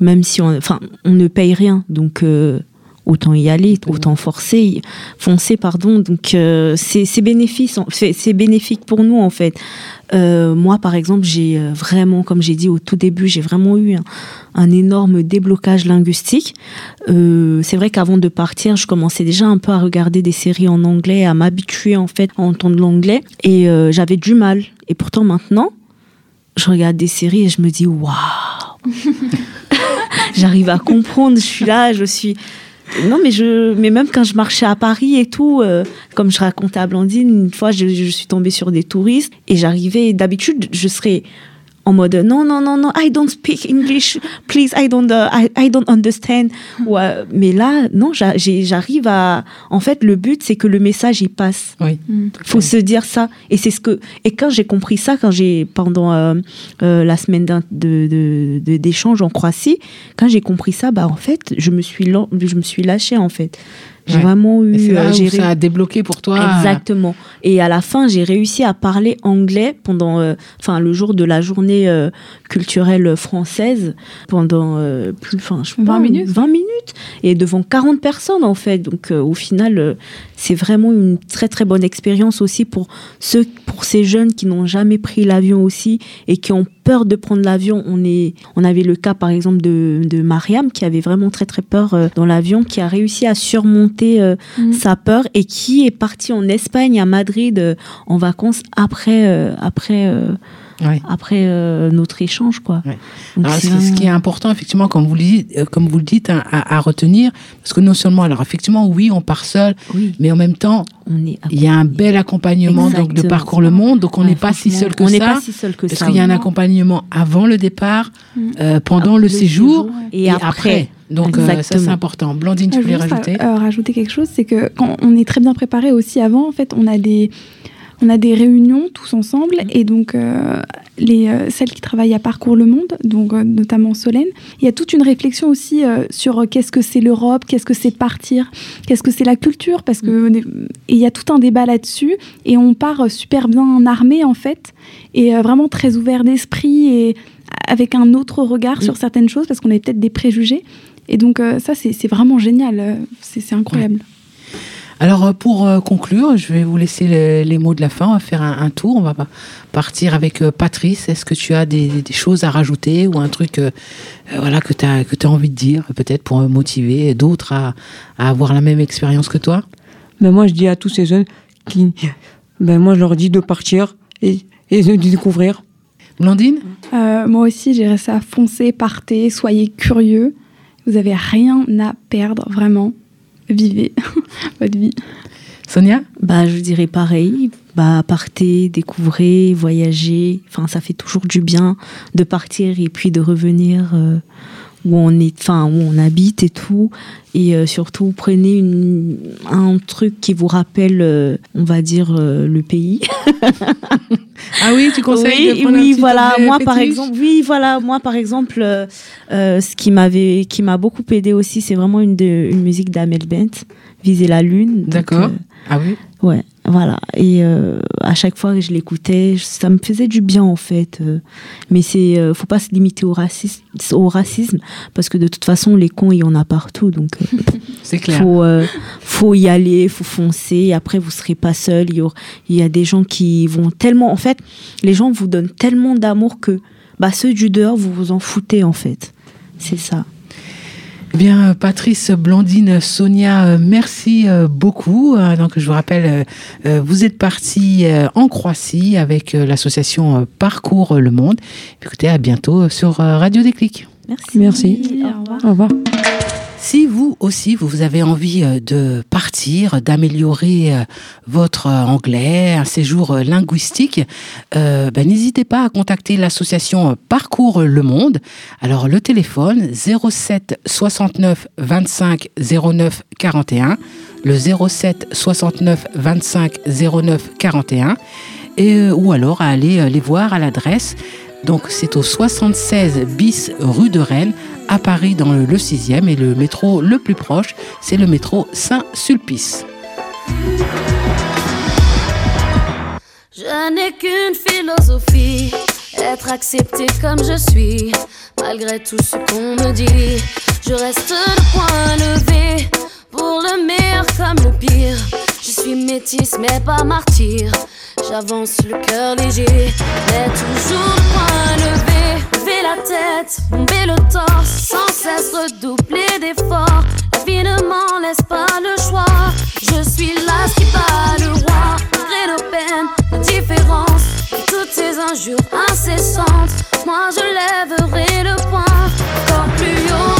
Speaker 9: même si on, enfin on ne paye rien donc euh, autant y aller, autant forcer, foncer pardon. Donc euh, c'est bénéfique pour nous en fait. Euh, moi par exemple j'ai euh, vraiment, comme j'ai dit au tout début, j'ai vraiment eu un, un énorme déblocage linguistique. Euh, c'est vrai qu'avant de partir, je commençais déjà un peu à regarder des séries en anglais, à m'habituer en fait à entendre l'anglais, et j'avais du mal. Et pourtant maintenant, je regarde des séries et je me dis waouh, j'arrive à comprendre. Je suis là, je suis non mais je mais même quand je marchais à Paris et tout euh, comme je racontais à Blandine une fois je, je suis tombée sur des touristes et j'arrivais d'habitude je serais en mode non non non non I don't speak English please I don't uh, I, I don't understand. Ouais, mais là non j'arrive à en fait le but c'est que le message il passe.
Speaker 1: Oui.
Speaker 9: faut se dire ça. Et c'est ce que et quand j'ai compris ça quand j'ai pendant euh, euh, la semaine d'un- de de- de- d'échange en Croatie quand j'ai compris ça bah en fait je me suis je me suis lâchée en fait j'ai
Speaker 1: Ouais.
Speaker 9: vraiment eu
Speaker 1: Et c'est là
Speaker 9: euh,
Speaker 1: où ça a débloqué pour toi.
Speaker 9: Exactement. Et à la fin, j'ai réussi à parler anglais pendant, euh, enfin, le jour de la journée euh, culturelle française pendant plus, enfin, je sais
Speaker 10: 20
Speaker 9: pas,
Speaker 10: minutes
Speaker 9: 20 minutes et devant 40 personnes en fait. Donc, euh, au final, euh, c'est vraiment une très très bonne expérience aussi pour ceux, pour ces jeunes qui n'ont jamais pris l'avion aussi et qui ont peur de prendre l'avion. On est, on avait le cas par exemple de, de Mariam qui avait vraiment très très peur euh, dans l'avion, qui a réussi à surmonter euh, sa peur et qui est parti en Espagne, à Madrid, euh, en vacances après, euh, après, euh, après euh, notre échange, quoi. Donc,
Speaker 1: Alors,
Speaker 9: c'est
Speaker 1: c'est ce qui est important, effectivement, comme vous le dites, euh, comme vous le dites hein, à, à retenir, parce que non seulement, alors effectivement, oui, on part seul, mais en même temps, il y a un bel accompagnement donc, de parcours le monde, donc on
Speaker 9: Ouais,
Speaker 1: n'est pas si seul que
Speaker 9: on
Speaker 1: ça.
Speaker 9: n'est pas si seul que
Speaker 1: parce qu'il y a un accompagnement avant le départ,
Speaker 10: Mm.
Speaker 1: euh, pendant le, séjour,
Speaker 9: et
Speaker 1: et,
Speaker 9: après.
Speaker 1: après. Donc euh, ça, c'est important. Blandine, tu
Speaker 10: Euh,
Speaker 1: voulais rajouter
Speaker 10: euh, rajouter quelque chose, c'est que quand on est très bien préparé aussi avant, en fait, on a des, on a des réunions tous ensemble, et donc euh, les, euh, celles qui travaillent à Parcours le Monde, donc euh, notamment Solène, il y a toute une réflexion aussi euh, sur euh, qu'est-ce que c'est l'Europe, qu'est-ce que c'est partir, qu'est-ce que c'est la culture, parce que et il y a tout un débat là-dessus, et on part euh, super bien armé en fait, et euh, vraiment très ouvert d'esprit et avec un autre regard sur certaines choses, parce qu'on avait peut-être des préjugés. Et donc euh, ça, c'est vraiment génial, euh, c'est incroyable.
Speaker 1: Alors euh, pour conclure, je vais vous laisser le- les mots de la fin. On va faire un, un tour. On va pa- partir avec Patrice. Est-ce que tu as des, des choses à rajouter ou un truc euh, voilà, que tu as, que as envie de dire, peut-être pour motiver d'autres à, à avoir la même expérience que toi?
Speaker 11: Ben moi, je dis à tous ces jeunes qui, ben moi, je leur dis de partir et, et de découvrir.
Speaker 1: Blandine?
Speaker 10: Euh, moi aussi, j'irais ça, foncez, partez, soyez curieux. Vous avez rien à perdre, vraiment. Vivez votre vie.
Speaker 1: Sonia?
Speaker 9: Bah, je dirais pareil. Bah, partez, découvrez, voyagez. Enfin, ça fait toujours du bien de partir et puis de revenir euh, où on est, enfin, où on habite et tout. Et euh, surtout, prenez une, un truc qui vous rappelle, euh, on va dire, euh, le pays.
Speaker 1: Ah oui, tu conseilles
Speaker 9: oui,
Speaker 1: de prendre un
Speaker 9: oui,
Speaker 1: petit
Speaker 9: voilà. Moi, par exemple, oui, voilà. Moi, par exemple, ce qui m'avait, qui m'a beaucoup aidé aussi, c'est vraiment une, de, une musique d'Amel Bent, Viser la lune.
Speaker 1: D'accord. Ah oui?
Speaker 9: Ouais, voilà. Et euh, à chaque fois que je l'écoutais, ça me faisait du bien en fait. euh. Mais c'est, euh, faut pas se limiter au racisme, au racisme, parce que de toute façon, les cons, il y en a partout. Donc, euh,
Speaker 1: C'est clair.
Speaker 9: Faut, faut y aller, faut foncer. Et après, vous serez pas seul. Il y, aura- il y a des gens qui vont tellement, en fait, les gens vous donnent tellement d'amour que, bah, ceux du dehors, vous vous en foutez en fait. C'est ça.
Speaker 1: Bien, Patrice, Blandine, Sonia, euh, merci euh, beaucoup. Euh, Donc, je vous rappelle, euh, euh, vous êtes partis euh, en Croatie avec euh, l'association euh, Parcours le Monde. Écoutez, à bientôt sur euh, Radio Déclic.
Speaker 9: Merci.
Speaker 11: Merci.
Speaker 10: Au revoir.
Speaker 11: Au revoir.
Speaker 1: Si vous aussi, vous avez envie euh, de partir, d'améliorer euh, votre euh, anglais, un séjour linguistique, ben, n'hésitez pas à contacter l'association Parcours le Monde. Alors le téléphone 07 69 25 09 41, le 07 69 25 09 41, et, ou alors à aller les voir à l'adresse. Donc c'est au 76 bis rue de Rennes à Paris dans le, le 6e et le métro le plus proche, c'est le métro Saint-Sulpice.
Speaker 13: Je n'ai qu'une philosophie, être accepté comme je suis, malgré tout ce qu'on me dit. Je reste le point levé, pour le meilleur comme le pire. Je suis métisse mais pas martyr, j'avance le cœur léger, mais toujours le point levé. Lever la tête, bomber le torse, sans cesse redoubler d'efforts. M'en laisse pas le choix, je suis là ce qui bat le roi. Malgré nos peines, nos différences, toutes ces injures incessantes, moi je lèverai le poing, encore plus haut,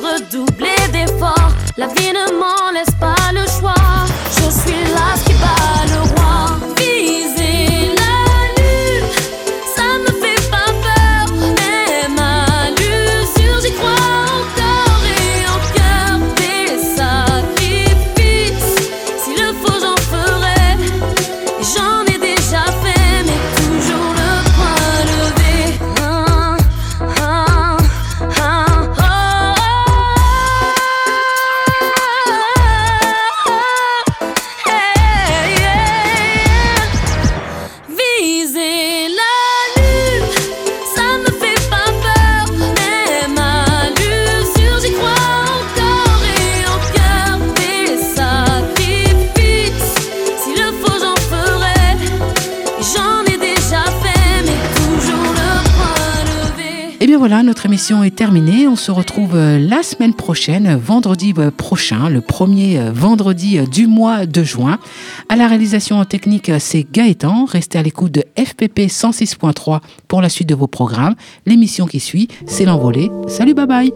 Speaker 13: redoubler d'efforts. La vie ne
Speaker 1: voilà, notre émission est terminée. On se retrouve euh, la semaine prochaine, vendredi euh, prochain, le premier euh, vendredi euh, du mois de juin. À la réalisation technique, euh, c'est Gaëtan. Restez à l'écoute de FPP 106.3 pour la suite de vos programmes. L'émission qui suit, c'est l'envolée. Salut, bye bye.